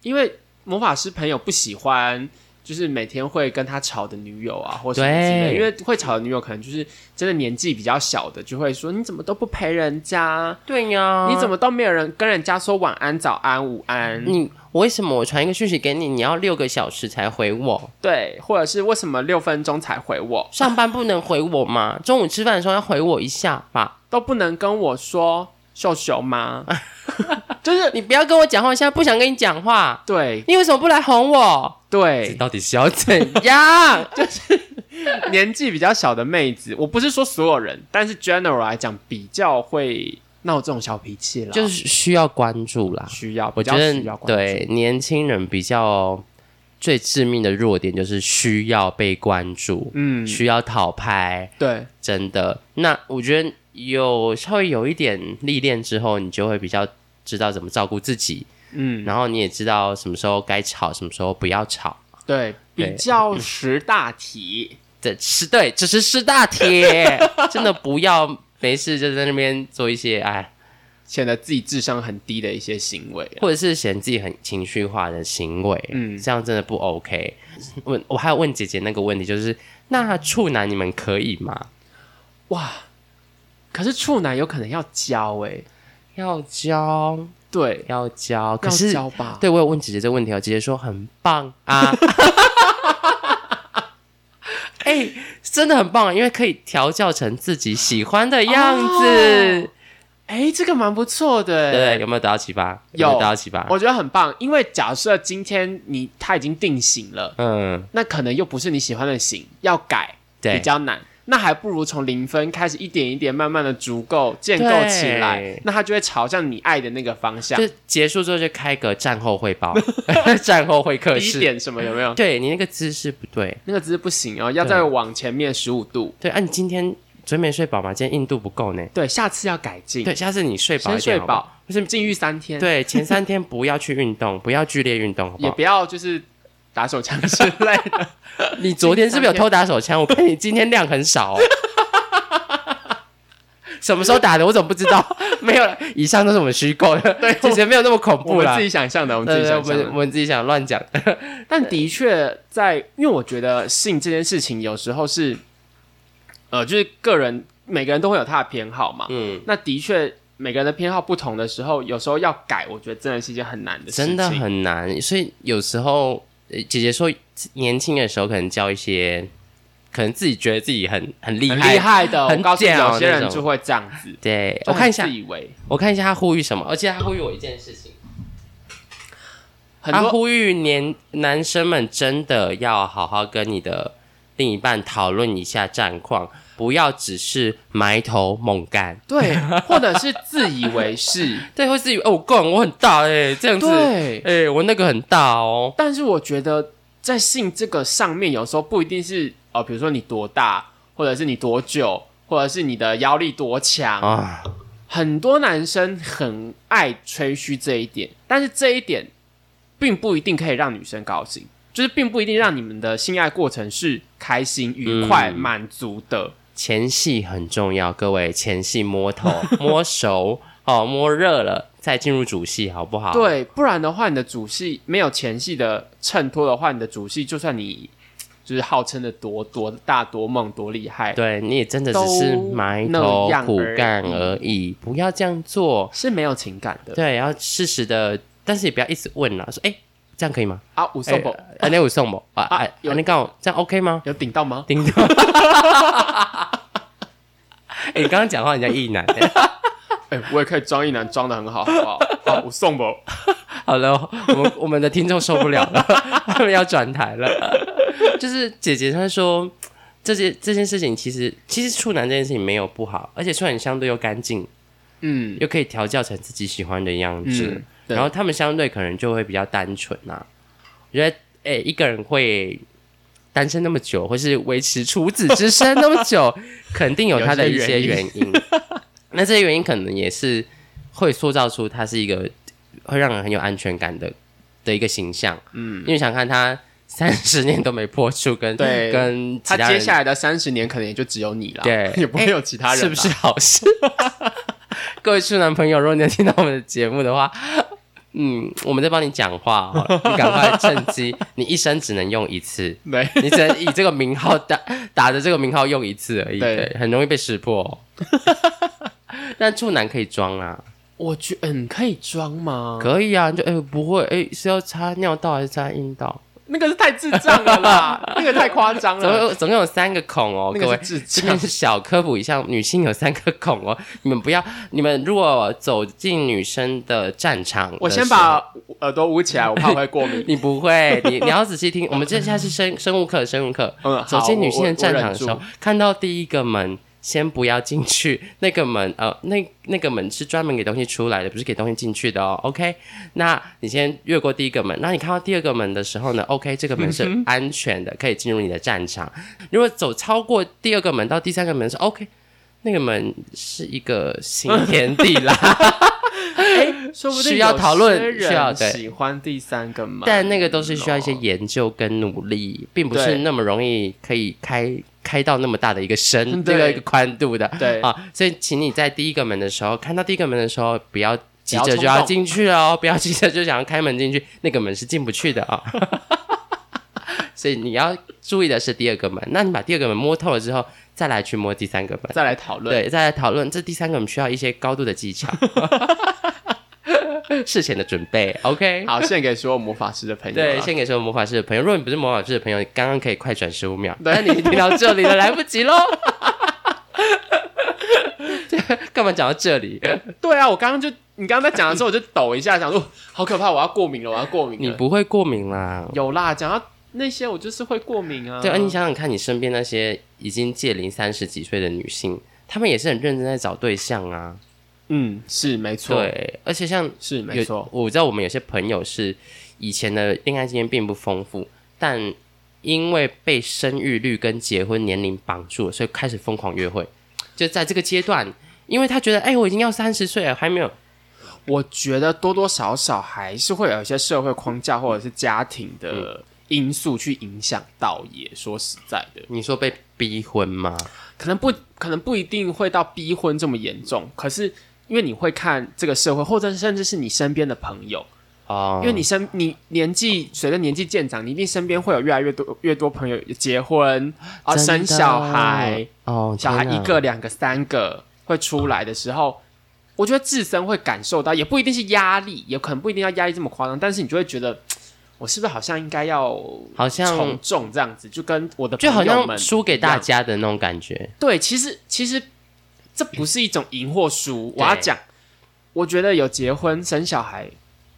因为魔法师朋友不喜欢。就是每天会跟他吵的女友啊，或什么之类的，因为会吵的女友可能就是真的年纪比较小的，就会说你怎么都不陪人家，对呀你怎么都没有人跟人家说晚安、早安、午安？你为什么我传一个讯息给你，你要六个小时才回我？对，或者是为什么六分钟才回我，上班不能回我吗？[LAUGHS] 中午吃饭的时候要回我一下吧。都不能跟我说秀秀吗？[LAUGHS] 就是你不要跟我讲话，我现在不想跟你讲话。对你为什么不来哄我？这对，到底是要怎样？[LAUGHS] 就是年纪比较小的妹子，我不是说所有人，但是 general 来讲比较会闹这种小脾气啦，就是需要关注啦。需要，比较我觉需要关注得对年轻人比较最致命的弱点就是需要被关注，嗯，需要讨拍，对，真的。那我觉得有稍微有一点历练之后，你就会比较知道怎么照顾自己，嗯，然后你也知道什么时候该吵，什么时候不要吵。对，比较识大体，对是对，这是识大体，[LAUGHS] 真的不要没事就在那边做一些哎，显得自己智商很低的一些行为啊。或者是嫌自己很情绪化的行为，嗯这样真的不 OK。问我还有问姐姐那个问题，就是那处男你们可以吗？哇，可是处男有可能要教哎、要教，对，要教，可要是教吧？对我有问姐姐这个问题哦，姐姐说很棒啊。[LAUGHS] 哎、真的很棒，因为可以调教成自己喜欢的样子，哎、这个蛮不错的、对有没有得到启发？没有得到启发？我觉得很棒。因为假设今天你他已经定型了，嗯，那可能又不是你喜欢的型，要改比对，较难。那还不如从零分开始，一点一点慢慢的足够建构起来，那他就会朝向你爱的那个方向。就结束之后就开个战后汇报，[LAUGHS] 战后会客第一室。点什么有没有？对你那个姿势不对，那个姿势不行哦，要再往前面十五度。对啊，你今天昨天没睡饱嘛？今天硬度不够呢。对，下次要改进。对，下次你睡饱睡一点好不好，饱，就是禁欲三天。，对，前三天不要去运动，不要剧烈运动，好不好？也不要就是打手枪之类的。[LAUGHS] 你昨天是不是有偷打手枪？我看你今天量很少、哦。[LAUGHS] 什么时候打的？我怎么不知道？[LAUGHS] 没有了，以上都是我们虚构的，对，其实没有那么恐我怖啦们自。己想象的，我们自己想象的。们我们自己想乱讲。但的确在，因为我觉得性这件事情有时候是，呃，就是个人每个人都会有他的偏好嘛。嗯，那的确每个人的偏好不同的时候，有时候要改，我觉得真的是一件很难的事情。真的很难。所以有时候，呃姐姐说，年轻的时候可能教一些，可能自己觉得自己很很厉很害。厉害的。很我告诉你，屌有些人就会这样子。对，我看一下自，以为我看一下他呼吁什么，而且他呼吁我一件事情。他呼吁年男生们真的要好好跟你的另一半讨论一下战况，不要只是埋头猛干。[LAUGHS] 对，或者是自以为是。[LAUGHS] 对，会自以为哦，我干我很大哎、这样子，对，哎、我那个很大哦。但是我觉得在性这个上面，有时候不一定是哦，比如说你多大，或者是你多久，或者是你的腰力多强。啊，很多男生很爱吹嘘这一点，但是这一点并不一定可以让女生高兴，就是并不一定让你们的性爱过程是开心、愉快、嗯满足的。前戏很重要，各位，前戏摸头、[LAUGHS] 摸熟，哦，摸热了再进入主戏，好不好？，对，不然的话，你的主戏没有前戏的衬托的话，你的主戏就算你就是号称的多多大、多猛、多厉害，对，你也真的只是埋头苦干而已，不要这样做。是没有情感的。对，要适时的，但是也不要一直问了，说，哎，这样可以吗？啊，五送不、哎，那我送不啊？有你刚好这样 OK 吗？有顶到吗？顶到。[LAUGHS] 哎，你刚刚讲话，人家意男。[LAUGHS] 哎、我也可以装一男，装的很好，好不好？[LAUGHS] 好，我送不。好了，我们我们的听众受不了了，他们要转台了。就是姐姐她说，这件这件事情其实其实处男这件事情没有不好，而且处男相对又干净，嗯又可以调教成自己喜欢的样子，然后他们相对可能就会比较单纯呐、我觉得，哎、一个人会单身那么久，或是维持处子之身那么久，[LAUGHS] 肯定有他的一些原因。[LAUGHS] 那这些原因可能也是会塑造出他是一个会让人很有安全感的的一个形象。嗯，因为想看他 [LAUGHS] 三十年都没破处，跟对跟他他接下来的三十年可能也就只有你了，对也不会有其他人，是不是？好事？[LAUGHS] 各位处男朋友，如果你有听到我们的节目的话，嗯，我们在帮你讲话哦，你赶快趁机，你一生只能用一次，[LAUGHS] 对，你只能以这个名号 [LAUGHS] 打打着这个名号用一次而已，对对，很容易被识破、哦。但处男可以装啊，我觉嗯可以装吗？可以啊，你就哎、不会哎、是要插尿道还是插阴道？那个是太智障了啦，[LAUGHS] 那个太夸张总了。有总共有三个孔哦，各位那个，智障这边是小科普一下，女性有三个孔哦，[LAUGHS] 你们不要，你们如果走进女生的战场，我先。把耳朵捂起来，我怕我会过敏。[LAUGHS] 你不会，你你要仔细听。我们这现在是生生物课，生物课。嗯，走进女性的战场的时候看到第一个门，先不要进去。那个门，呃，那那个门是专门给东西出来的，不是给东西进去的哦。OK，那你先越过第一个门，那你看到第二个门的时候呢？OK，这个门是安全的，可以进入你的战场。如果走超过第二个门到第三个门是 OK，那个门是一个新天地啦。[LAUGHS] 哎，说不定需要讨论需要喜欢第三个门，但那个都是需要一些研究跟努力，并不是那么容易可以开开到那么大的一个深这对个一个宽度的。对啊，所以请你在第一个门的时候，看到第一个门的时候，不要急着就要进去哦，[LAUGHS] 不要急着就想要开门进去，那个门是进不去的啊。[LAUGHS] 所以你要注意的是第二个门，那你把第二个门摸透了之后，再来去摸第三个门。再来讨论。对，再来讨论这第三个门需要一些高度的技巧，[LAUGHS] 事前的准备。OK，好，献给所有魔法师的朋友啊。对，献给所有魔法师的朋友。如果你不是魔法师的朋友，你刚刚可以快转十五秒，但你听到这里了，来不及喽。[LAUGHS] 干嘛讲到这里？对啊，我刚刚就你刚刚在讲的时候，我就抖一下，想说好可怕，我要过敏了，我要过敏了。你不会过敏啦。有啦，讲到那些我就是会过敏啊。对，啊你想想看，你身边那些已经届龄三十几岁的女性，她们也是很认真在找对象啊。嗯，是没错，对，而且像是没错，我知道我们有些朋友是以前的恋爱经验并不丰富，但因为被生育率跟结婚年龄绑住了，所以开始疯狂约会。就在这个阶段，因为他觉得，哎、我已经要三十岁了，还没有我觉得多多少少还是会有一些社会框架或者是家庭的因素去影响到。也说实在的，你说被逼婚吗？可能不可能不一定会到逼婚这么严重，可是因为你会看这个社会，或者甚至是你身边的朋友，哦，因为你身你年纪随着年纪渐长，你一定身边会有越来越多越多朋友结婚啊生小孩，哦，小孩一个两个三个会出来的时候，我觉得自身会感受到，也不一定是压力，也可能不一定要压力这么夸张，但是你就会觉得。我是不是好像应该要好像从众这样子，就跟我的就好朋友们像输给大家的那种感觉。对，其实其实这不是一种赢或输。我要讲，我觉得有结婚生小孩，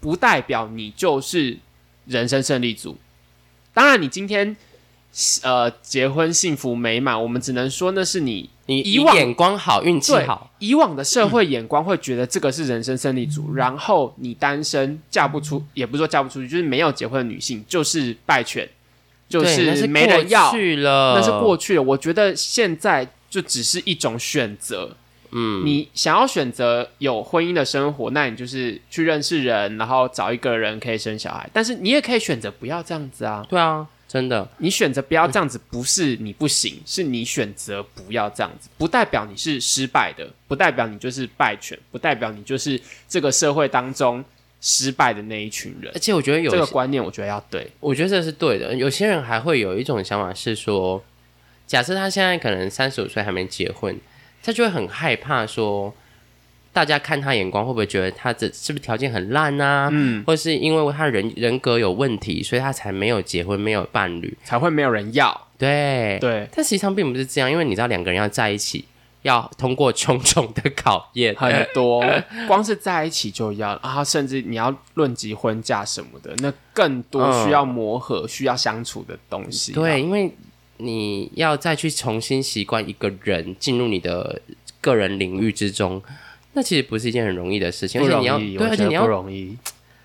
不代表你就是人生胜利组。当然，你今天呃结婚幸福美满，我们只能说那是你你以往眼光好，运气好，以往的社会眼光会觉得这个是人生胜利组，然后你单身嫁不出，也不是说嫁不出去，就是没有结婚的女性就是败犬，就是没人要过，去了，那是过去了。我觉得现在就只是一种选择。嗯，你想要选择有婚姻的生活，那你就是去认识人，然后找一个人可以生小孩。但是你也可以选择不要这样子啊。对啊，真的。你选择不要这样子，不是你不行，是你选择不要这样子，不代表你是失败的，不代表你就是败犬，不代表你就是这个社会当中失败的那一群人而。且我觉得有这个观念，我觉得要对。我觉得这是对的。有些人还会有一种想法是说，假设他现在可能三十五岁还没结婚，他就会很害怕说，大家看他眼光会不会觉得他这是不是条件很烂啊？嗯，或是因为他人人格有问题，所以他才没有结婚，没有伴侣。才会没有人要。对，对，但实际上并不是这样，因为你知道两个人要在一起，要通过重重的考验。很多，[LAUGHS] 光是在一起就要啊，甚至你要论及婚嫁什么的，那更多嗯需要磨合、需要相处的东西、啊对，，因为你要再去重新习惯一个人进入你的个人领域之中，那其实不是一件很容易的事情，而且你要，对，而且你要容易。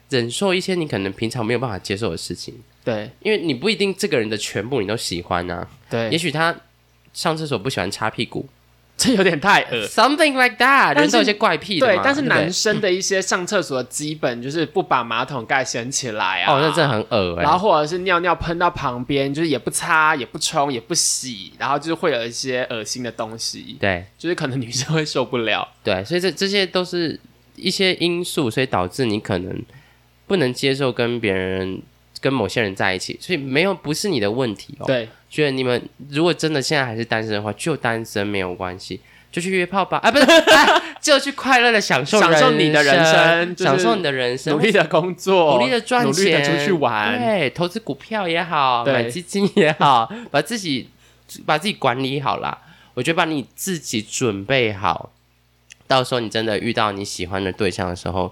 忍受一些你可能平常没有办法接受的事情，对因为你不一定这个人的全部你都喜欢啊。也，许他上厕所不喜欢擦屁股，这有点太恶。something like that，人都有些怪癖的对，但是男生的一些上厕所的基本就是不把马桶盖掀起来啊，哦，那真的很恶哎、然后或者是尿尿喷到旁边，就是也不擦、也不冲、也不洗，然后就是会有一些恶心的东西，对。就是可能女生会受不了。对，所以这这些都是一些因素，所以导致你可能不能接受跟别人跟某些人在一起，所以没有不是你的问题哦。，对，觉得你们如果真的现在还是单身的话，就单身没有关系。就去约炮吧，啊，不是，哎就去快乐的享受享受你的人生就是享受你的人生，努力的工作，努力的赚钱，努力的出去玩，对，投资股票也好，买基金也好，把自己把自己管理好啦。我觉得把你自己准备好，到时候你真的遇到你喜欢的对象的时候，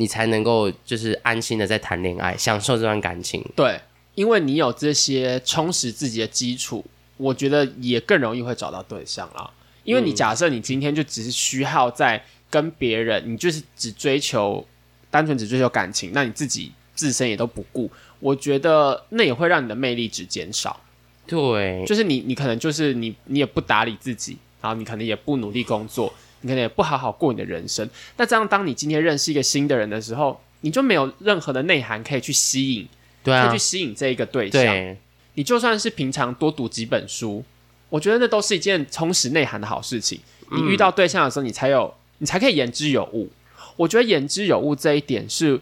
你才能够就是安心的在谈恋爱，享受这段感情。对，因为你有这些充实自己的基础，我觉得也更容易会找到对象啦。因为你假设你今天就只是虚耗在跟别人，你就是只追求单纯只追求感情，那你自己自身也都不顾，我觉得那也会让你的魅力值减少。对，就是你，你可能就是你，你也不打理自己，然后你可能也不努力工作，你可能也不好好过你的人生。那这样，当你今天认识一个新的人的时候，你就没有任何的内涵可以去吸引，对啊可以去，吸引这一个对象。对，你就算是平常多读几本书，我觉得那都是一件充实内涵的好事情。你遇到对象的时候，你才有，你才可以言之有物。我觉得言之有物这一点是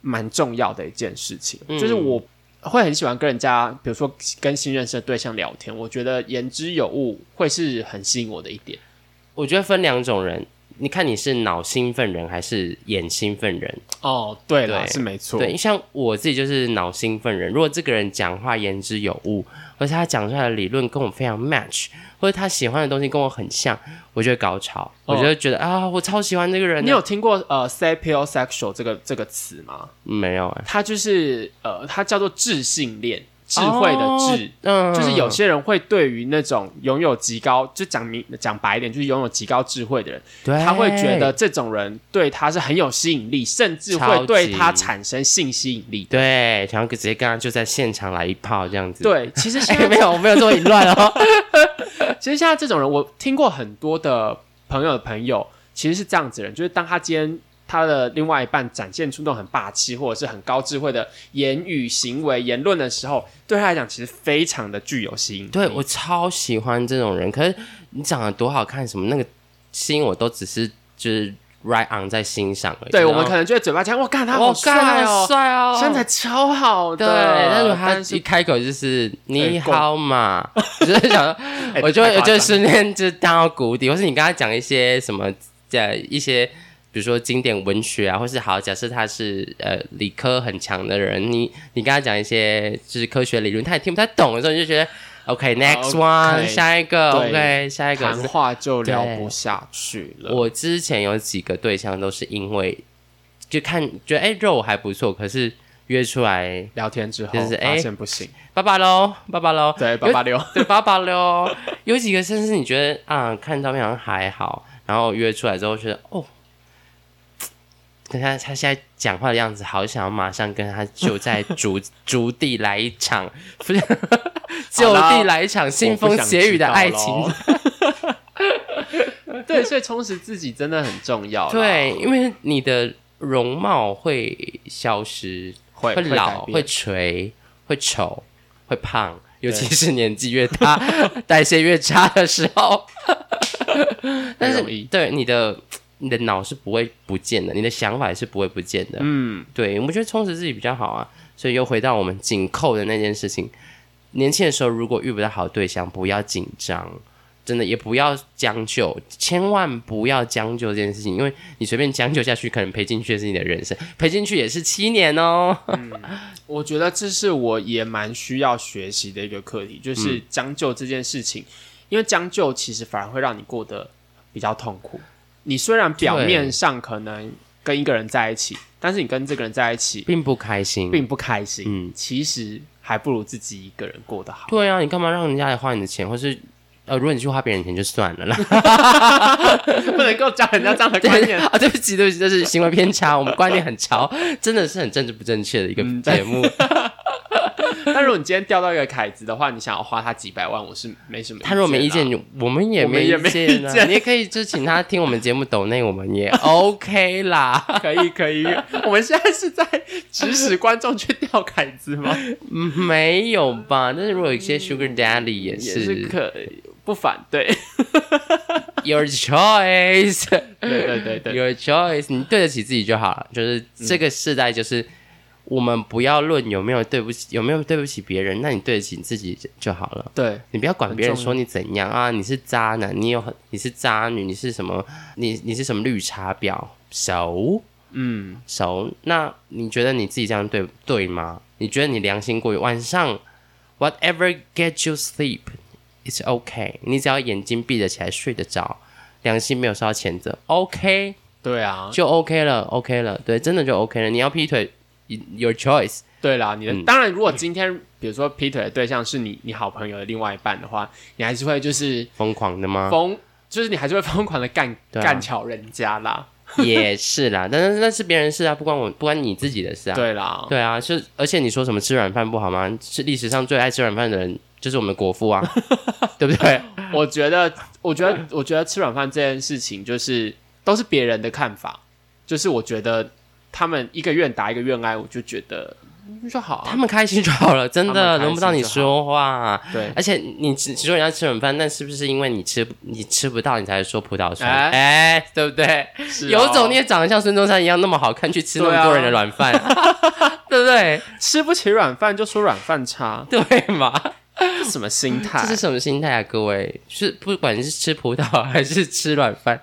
蛮重要的一件事情，嗯就是我会很喜欢跟人家，比如说跟新认识的对象聊天，我觉得言之有物会是很吸引我的一点。我觉得分两种人，你看你是脑兴奋人还是眼兴奋人？哦，对了，对是没错，对，像我自己就是脑兴奋人。如果这个人讲话言之有物，而且他讲出来的理论跟我非常 match，或者他喜欢的东西跟我很像，我就会高潮，哦我就会觉得啊，我超喜欢这个人的。你有听过呃 sapiosexual 这个这个词吗？没有、欸？它就是呃，它叫做智性恋，智慧的智。嗯，就是有些人会对于那种拥有极高，就讲明讲白一点，就是拥有极高智慧的人，对他会觉得这种人对他是很有吸引力，甚至会对他产生性吸引力。对，然后直接跟他就在现场来一炮这样子。，对，[LAUGHS] 其实没有，我没有这么淫乱哦。[LAUGHS] 其实现在这种人，我听过很多的朋友的朋友，其实是这样子的人，就是当他今天他的另外一半展现出那种很霸气或者是很高智慧的言语、行为、言论的时候，对他来讲其实非常的具有吸引力。对我超喜欢这种人，可是你长得多好看，什么那个吸引我都只是就是 right on 在心上而已。对我们可能就会嘴巴讲，哇，看他我好帅干哦好，帅哦，身材超好的。对，但是他一开口就是你好嘛，[LAUGHS] 就是想说，哎我就我就瞬间就掉到谷底，或是你跟他讲一些什么呃一些，比如说经典文学啊，或是好，假设他是呃理科很强的人，你你跟他讲一些就是科学理论，他也听不太懂的时候，你就觉得 OK next one，、下一个 OK 下一个谈话就聊不下去了。我之前有几个对象都是因为就看觉得哎、肉还不错，可是约出来聊天之后就是哎发现不行，爸爸喽，爸爸喽，[LAUGHS] 对，爸爸六。对爸爸喽。有几个甚至你觉得啊，看照片好像还好，然后约出来之后觉得哦。跟他他现在讲话的样子，好想要马上跟他就在逐 [LAUGHS] 逐地来一场，[LAUGHS] 不是就地来一场腥风血雨的爱情。[LAUGHS] 对，所以充实自己真的很重要啦。对，因为你的容貌会消失，会会老，会垂，会丑，会胖，尤其是年纪越大、代谢越差的时候。但是对你的你的脑是不会不见的，你的想法也是不会不见的。嗯，对，我觉得充实自己比较好啊。所以又回到我们紧扣的那件事情，年轻的时候如果遇不到好对象，不要紧张。真的也不要将就，千万不要将就这件事情，因为你随便将就下去，可能赔进去的是你的人生，赔进去也是七年哦。我觉得这是我也蛮需要学习的一个课题，嗯就是将就这件事情，因为将就其实反而会让你过得比较痛苦。你虽然表面上可能跟一个人在一起，但是你跟这个人在一起并不开心，并不开心，嗯其实还不如自己一个人过得好。对啊，你干嘛让人家来花你的钱，或是呃，如果你去花别人钱就算了啦。[LAUGHS] 不能够教人家这样的观念。[LAUGHS] 啊，对不起，对不起，这是行为偏差，我们观念很潮，真的是很政治不正确的一个嗯节目。但但如果你今天钓到一个凯子的话，你想要花他几百万，我是没什么、他如果没意见，我们也没意见啊。你也可以就请他听我们节目抖内，我们也 OK 啦。[LAUGHS] 可以可以，我们现在是在指使观众去钓凯子吗？没有吧？但是如果有一些 Sugar Daddy 也是可不反对。[LAUGHS] Your choice，对对对对，Your choice，你对得起自己就好了。就是这个时代，就是我们不要论有没有对不起，有没有对不起别人，那你对得起你自己就好了。对你不要管别人说你怎样啊，你是渣男，你有很，你是渣女，你是什么？你你是什么绿茶婊？熟，嗯，熟。那你觉得你自己这样对对吗？你觉得你良心过于晚上，whatever get you sleep。It's OK，你只要眼睛闭得起来，睡得着，良心没有受到谴责，OK，对啊，就 OK 了，OK 了，对，真的就 OK 了。你要劈腿，Your choice。对啦，你的当然，如果今天比如说劈腿的对象是你，你好朋友的另外一半的话，你还是会就是疯狂的吗？疯，就是你还是会疯狂的干干巧人家啦。[LAUGHS] 也是啦，但是那是别人事啊，不关我，不关你自己的事啊。对啦，对啊，是而且你说什么吃软饭不好吗？是历史上最爱吃软饭的人。就是我们的国父啊，[LAUGHS] 对不对？我觉得，我觉得，我觉得吃软饭这件事情，就是都是别人的看法。就是我觉得他们一个愿打一个愿挨，我就觉得就好，他们开心就好了，真的轮不到你说话。对，而且你只说你要吃软饭，那是不是因为你吃你吃不到，你才说葡萄酸？哎，对不对？有种你也长得像孙中山一样那么好看，去吃那么多人的软饭，[LAUGHS] 对不对？吃不起软饭就说软饭差，对吗？什么心态？这是什么心态啊？各位，是不管是吃葡萄还是吃软饭，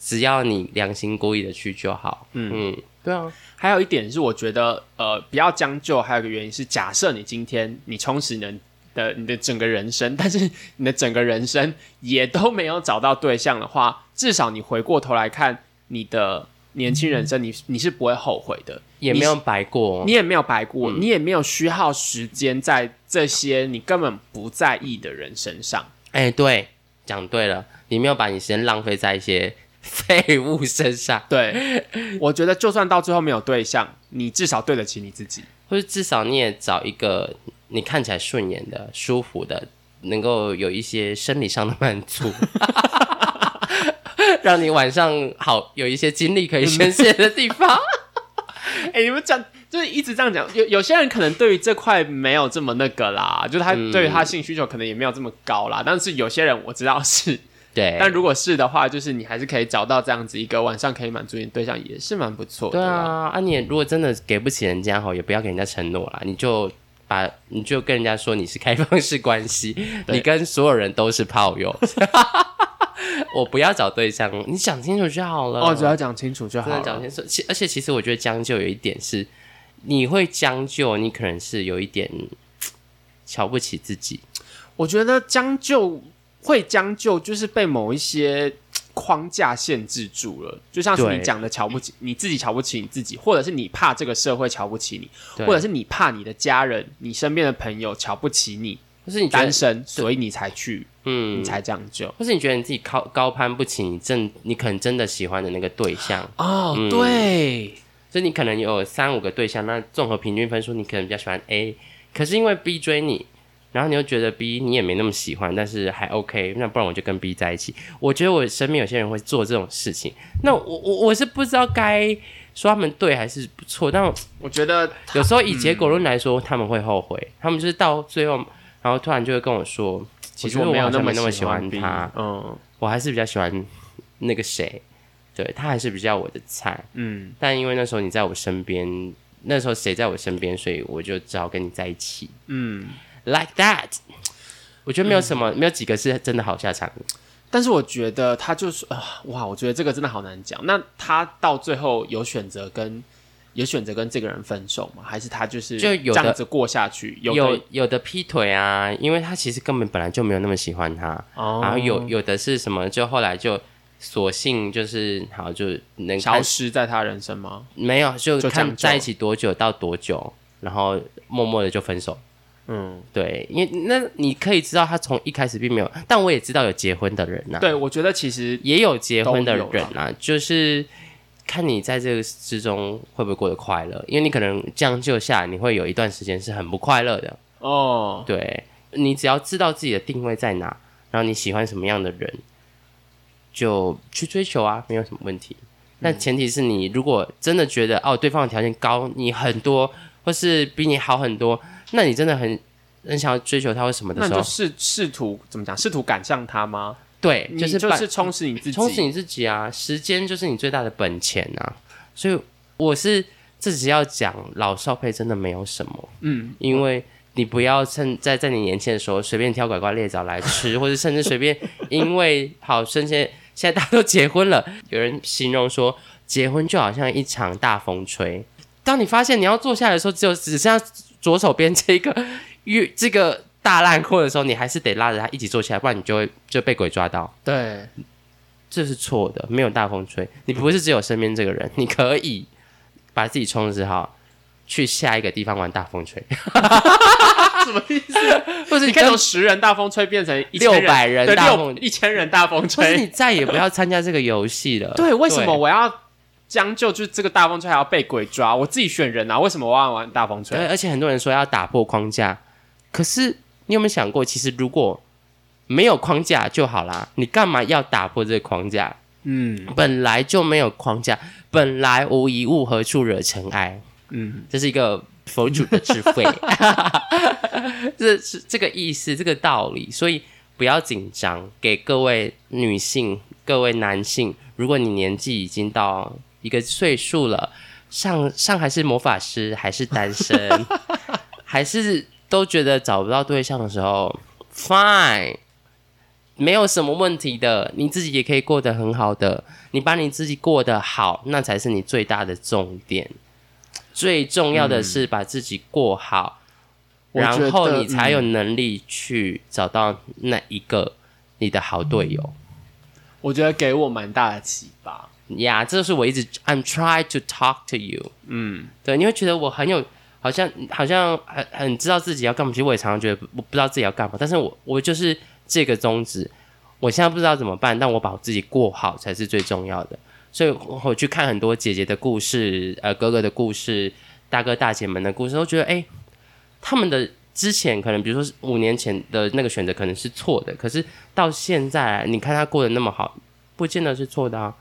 只要你良心过意的去就好。嗯嗯，对啊。还有一点是，我觉得呃，比较将就。还有个原因是，假设你今天你充实你的你的整个人生，[LAUGHS] 但是你的整个人生也都没有找到对象的话，至少你回过头来看你的年轻人生，你你是不会后悔的。也没有白过，你也没有白过，你也没有虚耗时间在这些你根本不在意的人身上。哎，对，讲对了，你没有把你时间浪费在一些废物身上。对，我觉得就算到最后没有对象，你至少对得起你自己，或者至少你也找一个你看起来顺眼的、舒服的，能够有一些生理上的满足，[LAUGHS] 让你晚上好有一些精力可以宣泄的地方。[LAUGHS] 哎，你们讲就是一直这样讲，有有些人可能对于这块没有这么那个啦，就是他对于他性需求可能也没有这么高啦。但是有些人我知道是，对。但如果是的话，就是你还是可以找到这样子一个晚上可以满足你的对象，也是蛮不错的。对啊，啊，你如果真的给不起人家哈，也不要给人家承诺啦，你就把你就跟人家说你是开放式关系，你跟所有人都是炮友。[LAUGHS] 我不要找对象，你讲清楚就好了。哦，只要讲清楚就好了。讲清楚，其而且其实我觉得将就有一点是，你会将就，你可能是有一点 [TSK] 瞧不起自己。我觉得将就会将就，就是被某一些框架限制住了。就像是你讲的，瞧不起你自己，瞧不起你自己，或者是你怕这个社会瞧不起你，或者是你怕你的家人、你身边的朋友瞧不起你。就是你单身，所以你才去，嗯，你才这样就。或是你觉得你自己高高攀不起你正，你可能真的喜欢的那个对象哦，对，所以你可能有三五个对象，那综合平均分数，你可能比较喜欢 A，可是因为 B 追你，然后你又觉得 B 你也没那么喜欢，但是还 OK，那不然我就跟 B 在一起。我觉得我身边有些人会做这种事情，那我我我是不知道该说他们对还是不错，但我觉得有时候以结果论来说，他们会后悔，他们就是到最后。然后突然就会跟我说：“其实我没有那么那么喜欢他，嗯，我还是比较喜欢那个谁，对他还是比较我的菜，嗯。但因为那时候你在我身边，那时候谁在我身边，所以我就只好跟你在一起，嗯，like that。我觉得没有什么，没有几个是真的好下场。但是我觉得他就是啊，哇，我觉得这个真的好难讲。那他到最后有选择跟。”有选择跟这个人分手吗？还是他就是就有这样子过下去？有有的劈腿啊，因为他其实根本本来就没有那么喜欢他。哦，然后有有的是什么？就后来就索性就是好就能消失在他人生吗？没有，就看在一起多久到多久，然后默默的就分手。嗯，对，因为那你可以知道他从一开始并没有，但我也知道有结婚的人呐。对，我觉得其实也有结婚的人啊，就是。看你在这个之中会不会过得快乐，因为你可能将就下，你会有一段时间是很不快乐的。哦，对你只要知道自己的定位在哪，然后你喜欢什么样的人，就去追求啊，没有什么问题。但前提是你如果真的觉得哦，对方的条件高你很多，或是比你好很多，那你真的很很想要追求他或什么的时候那就，试试图怎么讲？试图赶上他吗？对，你就是把就是充实你自己，充实你自己啊，时间就是你最大的本钱啊。所以我是自己要讲老少配真的没有什么，嗯，因为你不要趁在在你年轻的时候随便挑拐瓜裂枣来吃，[LAUGHS] 或者甚至随便因为好生现现在大家都结婚了，有人形容说结婚就好像一场大风吹，当你发现你要坐下来的时候，只有只剩下左手边这个越 [LAUGHS] 这个大烂货的时候，你还是得拉着他一起坐起来，不然你就会就被鬼抓到。对，这是错的，没有大风吹。你不是只有身边这个人，你可以把自己充实好，去下一个地方玩大风吹，[LAUGHS] 什么意思？或者你可以从十人大风吹变成一千600人大风一千人大风或者你。再也不要参加这个游戏了。[LAUGHS] 对，为什么我要将就？就是这个大风吹还要被鬼抓？我自己选人啊，为什么我要玩大风吹？对，而且很多人说要打破框架，可是你有没有想过，其实如果没有框架就好啦，你干嘛要打破这个框架？嗯本来就没有框架，本来无一物，何处惹尘埃？嗯，这是一个佛祖的智慧，[LAUGHS] 这是这个意思，这个道理，所以不要紧张。给各位女性、各位男性，如果你年纪已经到一个岁数了，上上还是魔法师，还是单身，[LAUGHS] 还是都觉得找不到对象的时候，fine。没有什么问题的，你自己也可以过得很好的。你把你自己过得好，那才是你最大的重点。最重要的是把自己过好，然后你才有嗯能力去找到那一个你的好队友。我觉得给我蛮大的启发。呀这是我一直 I'm trying to talk to you。嗯，对，你会觉得我很有，好像好像很很知道自己要干嘛。其实我也常常觉得我不知道自己要干嘛，但是我我就是这个宗旨。我现在不知道怎么办，但我把我自己过好才是最重要的。所以我我去看很多姐姐的故事，呃，哥哥的故事，大哥大姐们的故事，都觉得哎，他们的之前可能比如说是五年前的那个选择可能是错的，可是到现在你看他过得那么好，不见得是错的啊。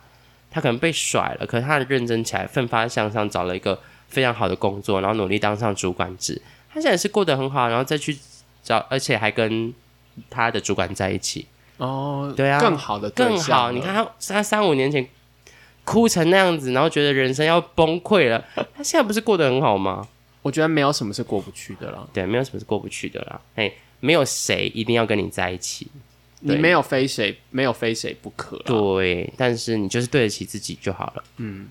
他可能被甩了，可是他认真起来，奋发向上，找了一个非常好的工作，然后努力当上主管职。他现在是过得很好，然后再去找，而且还跟他的主管在一起，哦，对啊更好的更好。你看他，他三五年前哭成那样子，然后觉得人生要崩溃了，他现在不是过得很好吗？我觉得没有什么是过不去的了。对，没有什么是过不去的啦。哎，没有谁一定要跟你在一起，对你没有非谁，没有非谁不可啦。对，但是你就是对得起自己就好了。嗯，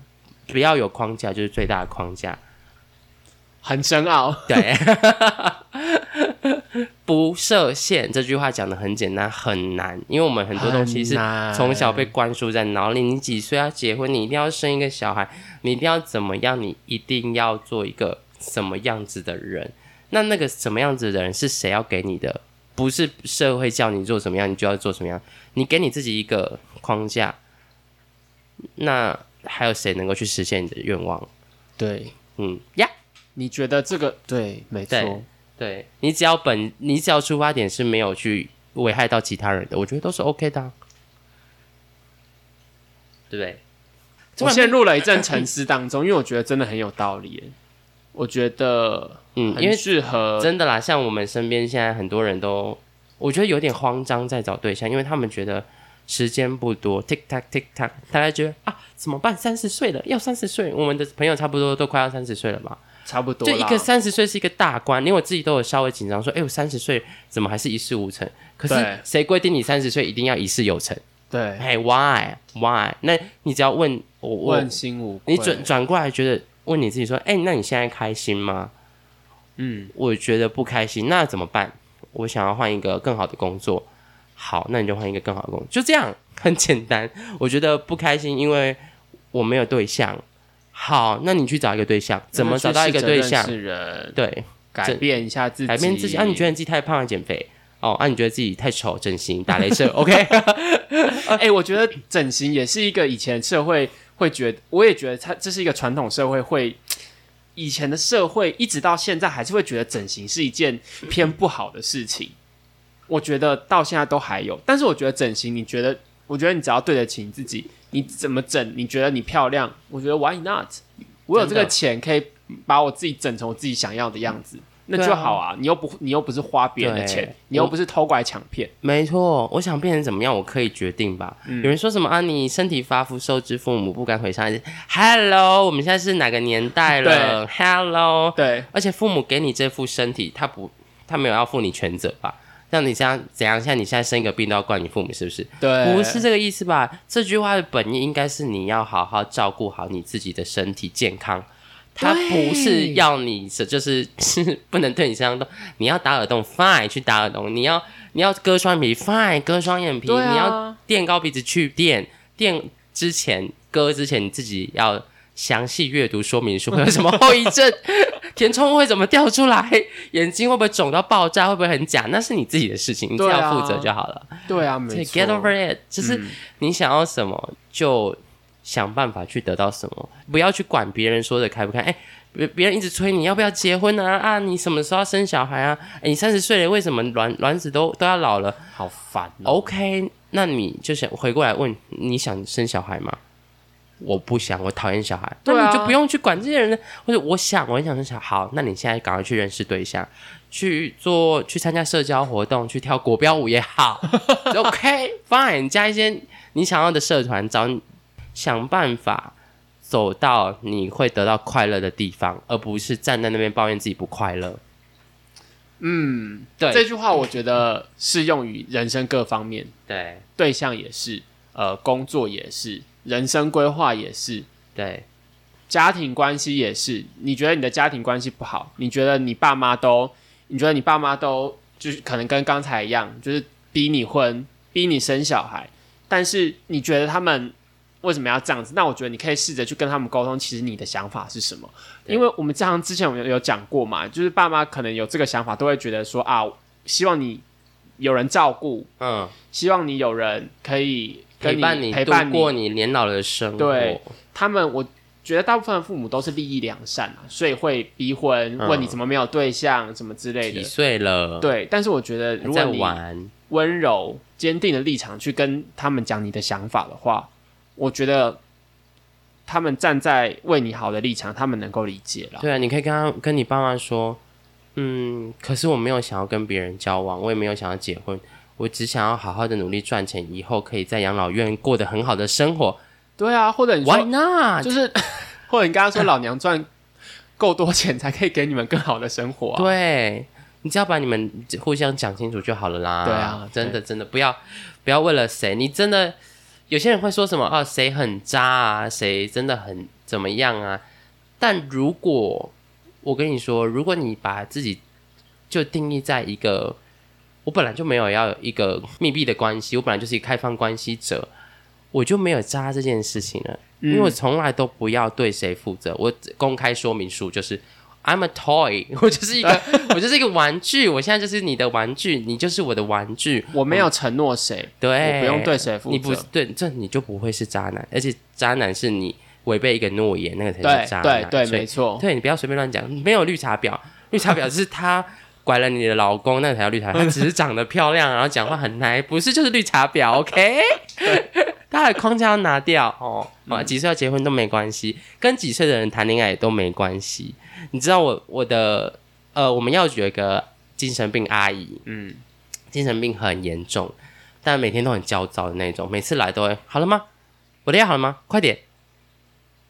不要有框架，就是最大的框架。很深奥。对，[LAUGHS] 不设限这句话讲的很简单，很难，因为我们很多东西是从小被灌输在脑里。你几岁要结婚？你一定要生一个小孩，你一定要怎么样？你一定要做一个什么样子的人？那那个什么样子的人是谁要给你的？不是社会叫你做什么样，你就要做什么样。你给你自己一个框架，那还有谁能够去实现你的愿望？对，嗯呀。你觉得这个对，没错。对你只要本，你只要出发点是没有去危害到其他人的，我觉得都是 OK 的啊、对不对？我陷入了一阵沉思当中，因为我觉得真的很有道理耶。我觉得嗯，因很为适合真的啦，像我们身边现在很多人都，我觉得有点慌张在找对象，因为他们觉得时间不多，tick tock tick tock，大家觉得啊怎么办？三十岁了，要三十岁，我们的朋友差不多都快要三十岁了嘛，差不多啦。就一个三十岁是一个大关，连我自己都有稍微紧张，说，哎，我三十岁怎么还是一事无成？可是对谁规定你三十岁一定要一事有成？对，哎，why why？那你只要问我，我问心无愧。你转转过来觉得问你自己说，哎，那你现在开心吗？嗯，我觉得不开心，那怎么办？我想要换一个更好的工作。好，那你就换一个更好的工作，就这样，[LAUGHS] 很简单。我觉得不开心，因为我没有对象。好，那你去找一个对象，怎么找到一个对象？是人对，改变一下自己，改变自己。啊，你觉得你自己太胖了，减肥。哦，啊，你觉得自己太丑，整形，打镭射。OK，[LAUGHS] 哎、我觉得整形也是一个以前社会会觉得，我也觉得它这是一个传统社会会 [TSK] 以前的社会一直到现在还是会觉得整形是一件偏不好的事情。我觉得到现在都还有，但是我觉得整形，你觉得？我觉得你只要对得起你自己，你怎么整？你觉得你漂亮？我觉得 Why not？我有这个钱可以把我自己整成我自己想要的样子，那就好啊！你又不你又不是花别人的钱，你又不是偷拐抢骗。没错，我想变成怎么样，我可以决定吧。有人说什么啊？你身体发肤受之父母，不敢毁伤害。Hello，我们现在是哪个年代了？Hello，对，而且父母给你这副身体，他不，他没有要负你全责吧？像你这样怎样？像你现在生一个病都要怪你父母，是不是？对，不是这个意思吧？这句话的本意应该是你要好好照顾好你自己的身体健康。他不是要你是就是 [LAUGHS] 是不能对你身上动，你要打耳洞，fine 去打耳洞；你要你要割双眼皮，fine 割双眼皮；对啊。你要垫高鼻子去垫，垫之前割之前你自己要详细阅读说明书，会有什么后遗症，[LAUGHS] 填充物会怎么掉出来，眼睛会不会肿到爆炸，会不会很假，那是你自己的事情，你只对啊要负责就好了。对啊，所以没错。get over it，就是嗯。你想要什么就想办法去得到什么，不要去管别人说的开不开。哎，别别人一直催你要不要结婚啊啊，你什么时候要生小孩啊？哎，你三十岁了，为什么卵卵子都都要老了好烦哦。？OK，那你就想回过来问，你想生小孩吗？我不想，我讨厌小孩。对啊那你就不用去管这些人了。或者我想，我很想生小孩。好，那你现在赶快去认识对象，去做去参加社交活动，去跳国标舞也好。[LAUGHS] OK，fine，加一些你想要的社团，找你想办法走到你会得到快乐的地方，而不是站在那边抱怨自己不快乐。嗯，对这句话我觉得适用于人生各方面，对对象也是，呃，工作也是，人生规划也是，对家庭关系也是。你觉得你的家庭关系不好，你觉得你爸妈都，你觉得你爸妈都就是可能跟刚才一样，就是逼你婚，逼你生小孩，但是你觉得他们为什么要这样子？那我觉得你可以试着去跟他们沟通，其实你的想法是什么？因为我们这样之前我们有有讲过嘛，就是爸妈可能有这个想法，都会觉得说啊，希望你有人照顾，嗯，希望你有人可以陪伴你陪伴过你年老的生活。对他们，我觉得大部分的父母都是利益良善啊，所以会逼婚，嗯问你怎么没有对象，什么之类的几的。岁了？，对，但是我觉得，如果你。温柔、坚定的立场去跟他们讲你的想法的话，我觉得他们站在为你好的立场，他们能够理解了。对啊，你可以跟他跟你爸妈说，嗯，可是我没有想要跟别人交往，我也没有想要结婚，我只想要好好的努力赚钱，以后可以在养老院过得很好的生活。对啊，或者你 Why 说，not？就是 [LAUGHS] 或者你刚刚说老娘赚够多钱才可以给你们更好的生活、啊。对，你只要把你们互相讲清楚就好了啦。对啊真的真的不要不要为了谁，你真的有些人会说什么啊，谁很渣啊，谁真的很怎么样啊？但如果我跟你说，如果你把自己就定义在一个，我本来就没有要有一个密闭的关系，我本来就是一个开放关系者，我就没有渣这件事情了，因为我从来都不要对谁负责，我公开说明书就是。I'm a toy，[LAUGHS] 我就是一个，我就是一个玩具。我现在就是你的玩具，你就是我的玩具。我没有承诺谁，对，我不用对谁负责你不对，这你就不会是渣男，而且渣男是你违背一个诺言，那个才是渣男。对对，对没错。对你不要随便乱讲，没有绿茶婊，绿茶婊是他拐了你的老公，那个才叫绿茶婊。他只是长得漂亮，然后讲话很奶，不是就是绿茶婊。OK，[LAUGHS] 他的框架要拿掉哦。啊，几岁要结婚都没关系，跟几岁的人谈恋爱也都没关系。你知道我我的呃，我们要有一个精神病阿姨，嗯，精神病很严重，但每天都很焦躁的那种，每次来都会好了吗？我的药好了吗？快点！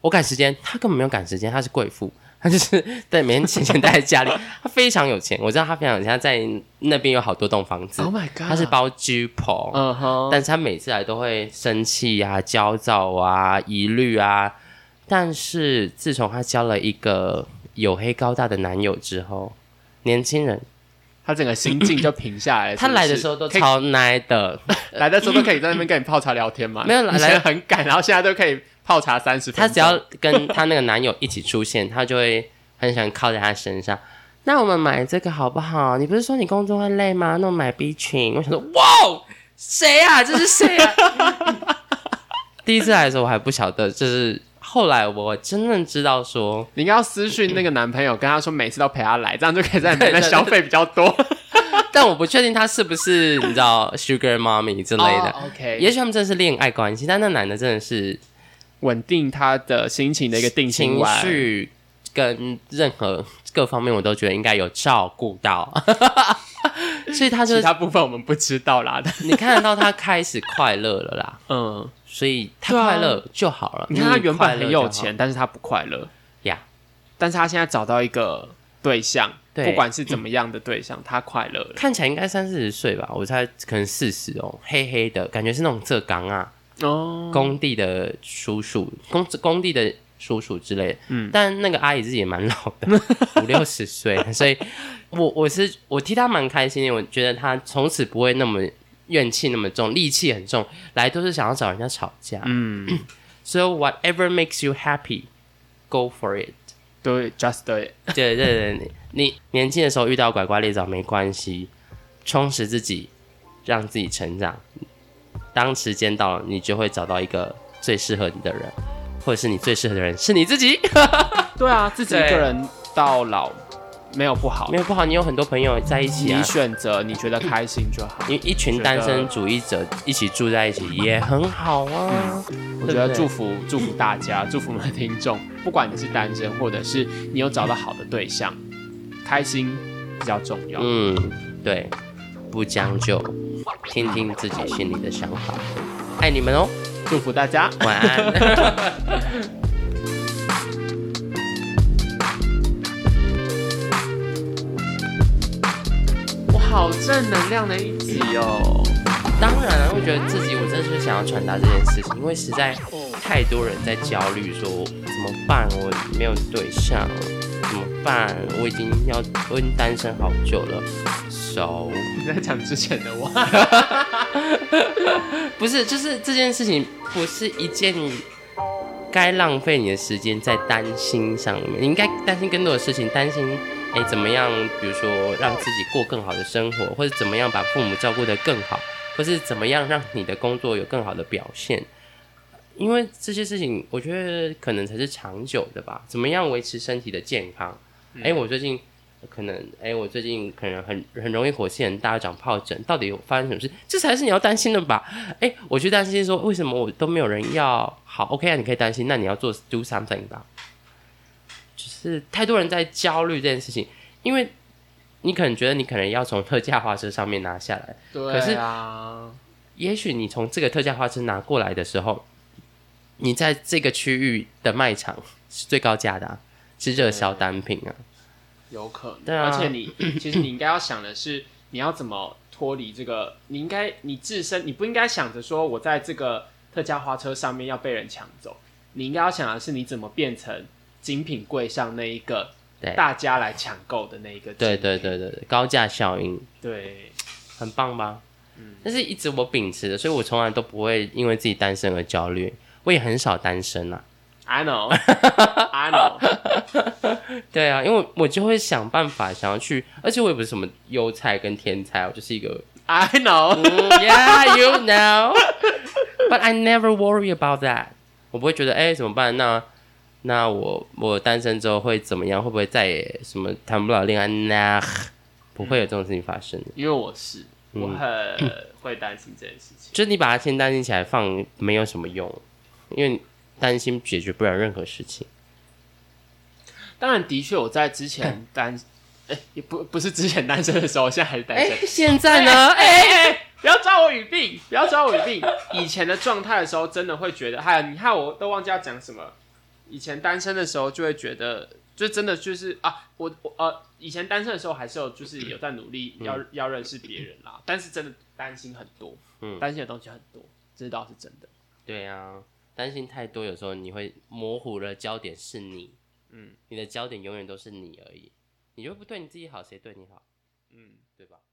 我赶时间，她根本没有赶时间，她是贵妇，她就是对每天闲闲待在家里，他非常有钱，我知道他非常有钱，他在那边有好多栋房子 Oh，my god，他是包居婆，嗯哼，但是他每次来都会生气啊、焦躁啊、疑虑啊。但是自从他交了一个黝黑高大的男友之后，年轻人，他整个心境就平下来了。[CLEARS THROAT] 他来的时候都超奶的，[LAUGHS] 来的时候都可以在那边跟你泡茶聊天嘛？[LAUGHS] 没有来以前很赶，然后现在都可以泡茶三十分钟。她只要跟她那个男友一起出现，她就会很喜欢靠在他身上。那我们买这个好不好？你不是说你工作会累吗？那我买 B 群。我想说，[LAUGHS] 哇，谁啊？这是谁啊？第一次来的时候我还不晓得就是后来我真正知道说，你应该要私讯那个男朋友，跟他说每次都陪他来，这样就可以在你那消费比较多 [LAUGHS] 但我不确定他是不是你知道 Sugar Mommy 之类的。哦 OK，也许他们真的是恋爱关系，但那男的真的是稳定他的心情的一个定心情丸。绪跟任何各方面，我都觉得应该有照顾到，[LAUGHS] 所以他就其他部分我们不知道啦。[LAUGHS] 你看得到他开始快乐了啦，嗯，所以他快乐就好了。你看他原本很有钱，但是他不快乐。呀，但是他现在找到一个对象，对。不管是怎么样的对象，他快乐了。看起来应该三四十岁吧，我猜可能四十哦，黑黑的感觉是那种浙港啊，哦，工地的叔叔，工工地的叔叔之类的。嗯但那个阿姨自己也蛮老的，[LAUGHS] 五六十岁，所以我我是我替她蛮开心的，我觉得她从此不会那么怨气那么重，戾气很重，来都是想要找人家吵架。嗯，[CLEARS THROAT] So whatever makes you happy, go for it。对，just do it。对对对，你你年轻的时候遇到拐瓜裂枣没关系，充实自己，让自己成长。当时间到了，你就会找到一个最适合你的人，或者是你最适合的人是你自己。[LAUGHS] 对啊，自己一个人到老没有不好没，有不好，你有很多朋友在一起啊你，选择你觉得开心就好。你一群单身主义者一起住在一起也很好啊。我觉得祝福祝福大家，[LAUGHS] 祝福我们的听众，不管你是单身，或者是你有找到好的对象，开心比较重要。嗯，对，不将就，听听自己心里的想法。爱你们哦，祝福大家。晚安。我，好正能量的一集哦。当然了，我觉得自己我真的是想要传达这件事情，因为实在太多人在焦虑，说怎么办？我没有对象，怎么办？我已经要我已经单身好久了在讲之前的我，[LAUGHS] 不是，就是这件事情不是一件你该浪费你的时间在担心上面，你应该担心更多的事情，担心哎怎么样，比如说让自己过更好的生活，或者怎么样把父母照顾得更好，或是怎么样让你的工作有更好的表现。因为这些事情，我觉得可能才是长久的吧。怎么样维持身体的健康？哎、我最近可能，哎、我最近可能很很容易火气很大，长疱疹，到底有发生什么事？这才是你要担心的吧？哎、我去担心说，为什么我都没有人要？好，OK 啊，你可以担心，那你要做 do something 吧。就是太多人在焦虑这件事情，因为你可能觉得你可能要从特价花车上面拿下来，对是啊，也许你从这个特价花车拿过来的时候，你在这个区域的卖场是最高价的、啊，是热销单品啊。有可能。对啊而且你 [CLEARS THROAT] 其实你应该要想的是，你要怎么脱离这个？你应该你自身，你不应该想着说我在这个特价花车上面要被人抢走。你应该要想的是，你怎么变成精品柜上那一个大家来抢购的那一个？对对对对对，高价效应对，很棒吧？嗯，但是一直我秉持的，所以我从来都不会因为自己单身而焦虑，我也很少单身啊。I know, [LAUGHS] I know。[LAUGHS] 对啊，因为我我就会想办法想要去，而且我也不是什么优才跟天才，我就是一个 [LAUGHS] I know，嗯 Yeah, you know. But I never worry about that. 我不会觉得，哎、怎么办？那那我我单身之后会怎么样？会不会再也什么谈不了恋爱？那不会有这种事情发生的。因为我是嗯我很会担心这件事情。就是你把它先担心起来放，没有什么用，因为担心解决不了任何事情。当然，的确我在之前单，哎、也不不是之前单身的时候，现在还是单身。哎、现在呢？哎哎、哎哎，不要抓我语病，不要抓我语病。以前的状态的时候，真的会觉得，还有你看我都忘记要讲什么。以前单身的时候，就会觉得，就真的就是啊，我我呃，以前单身的时候还是有就是有在努力要、要认识别人啦，但是真的担心很多，嗯担心的东西很多，这倒是真的。对啊，担心太多，有时候你会模糊了焦点是你，嗯你的焦点永远都是你而已。你又不对你自己好，谁对你好？嗯，对吧？对。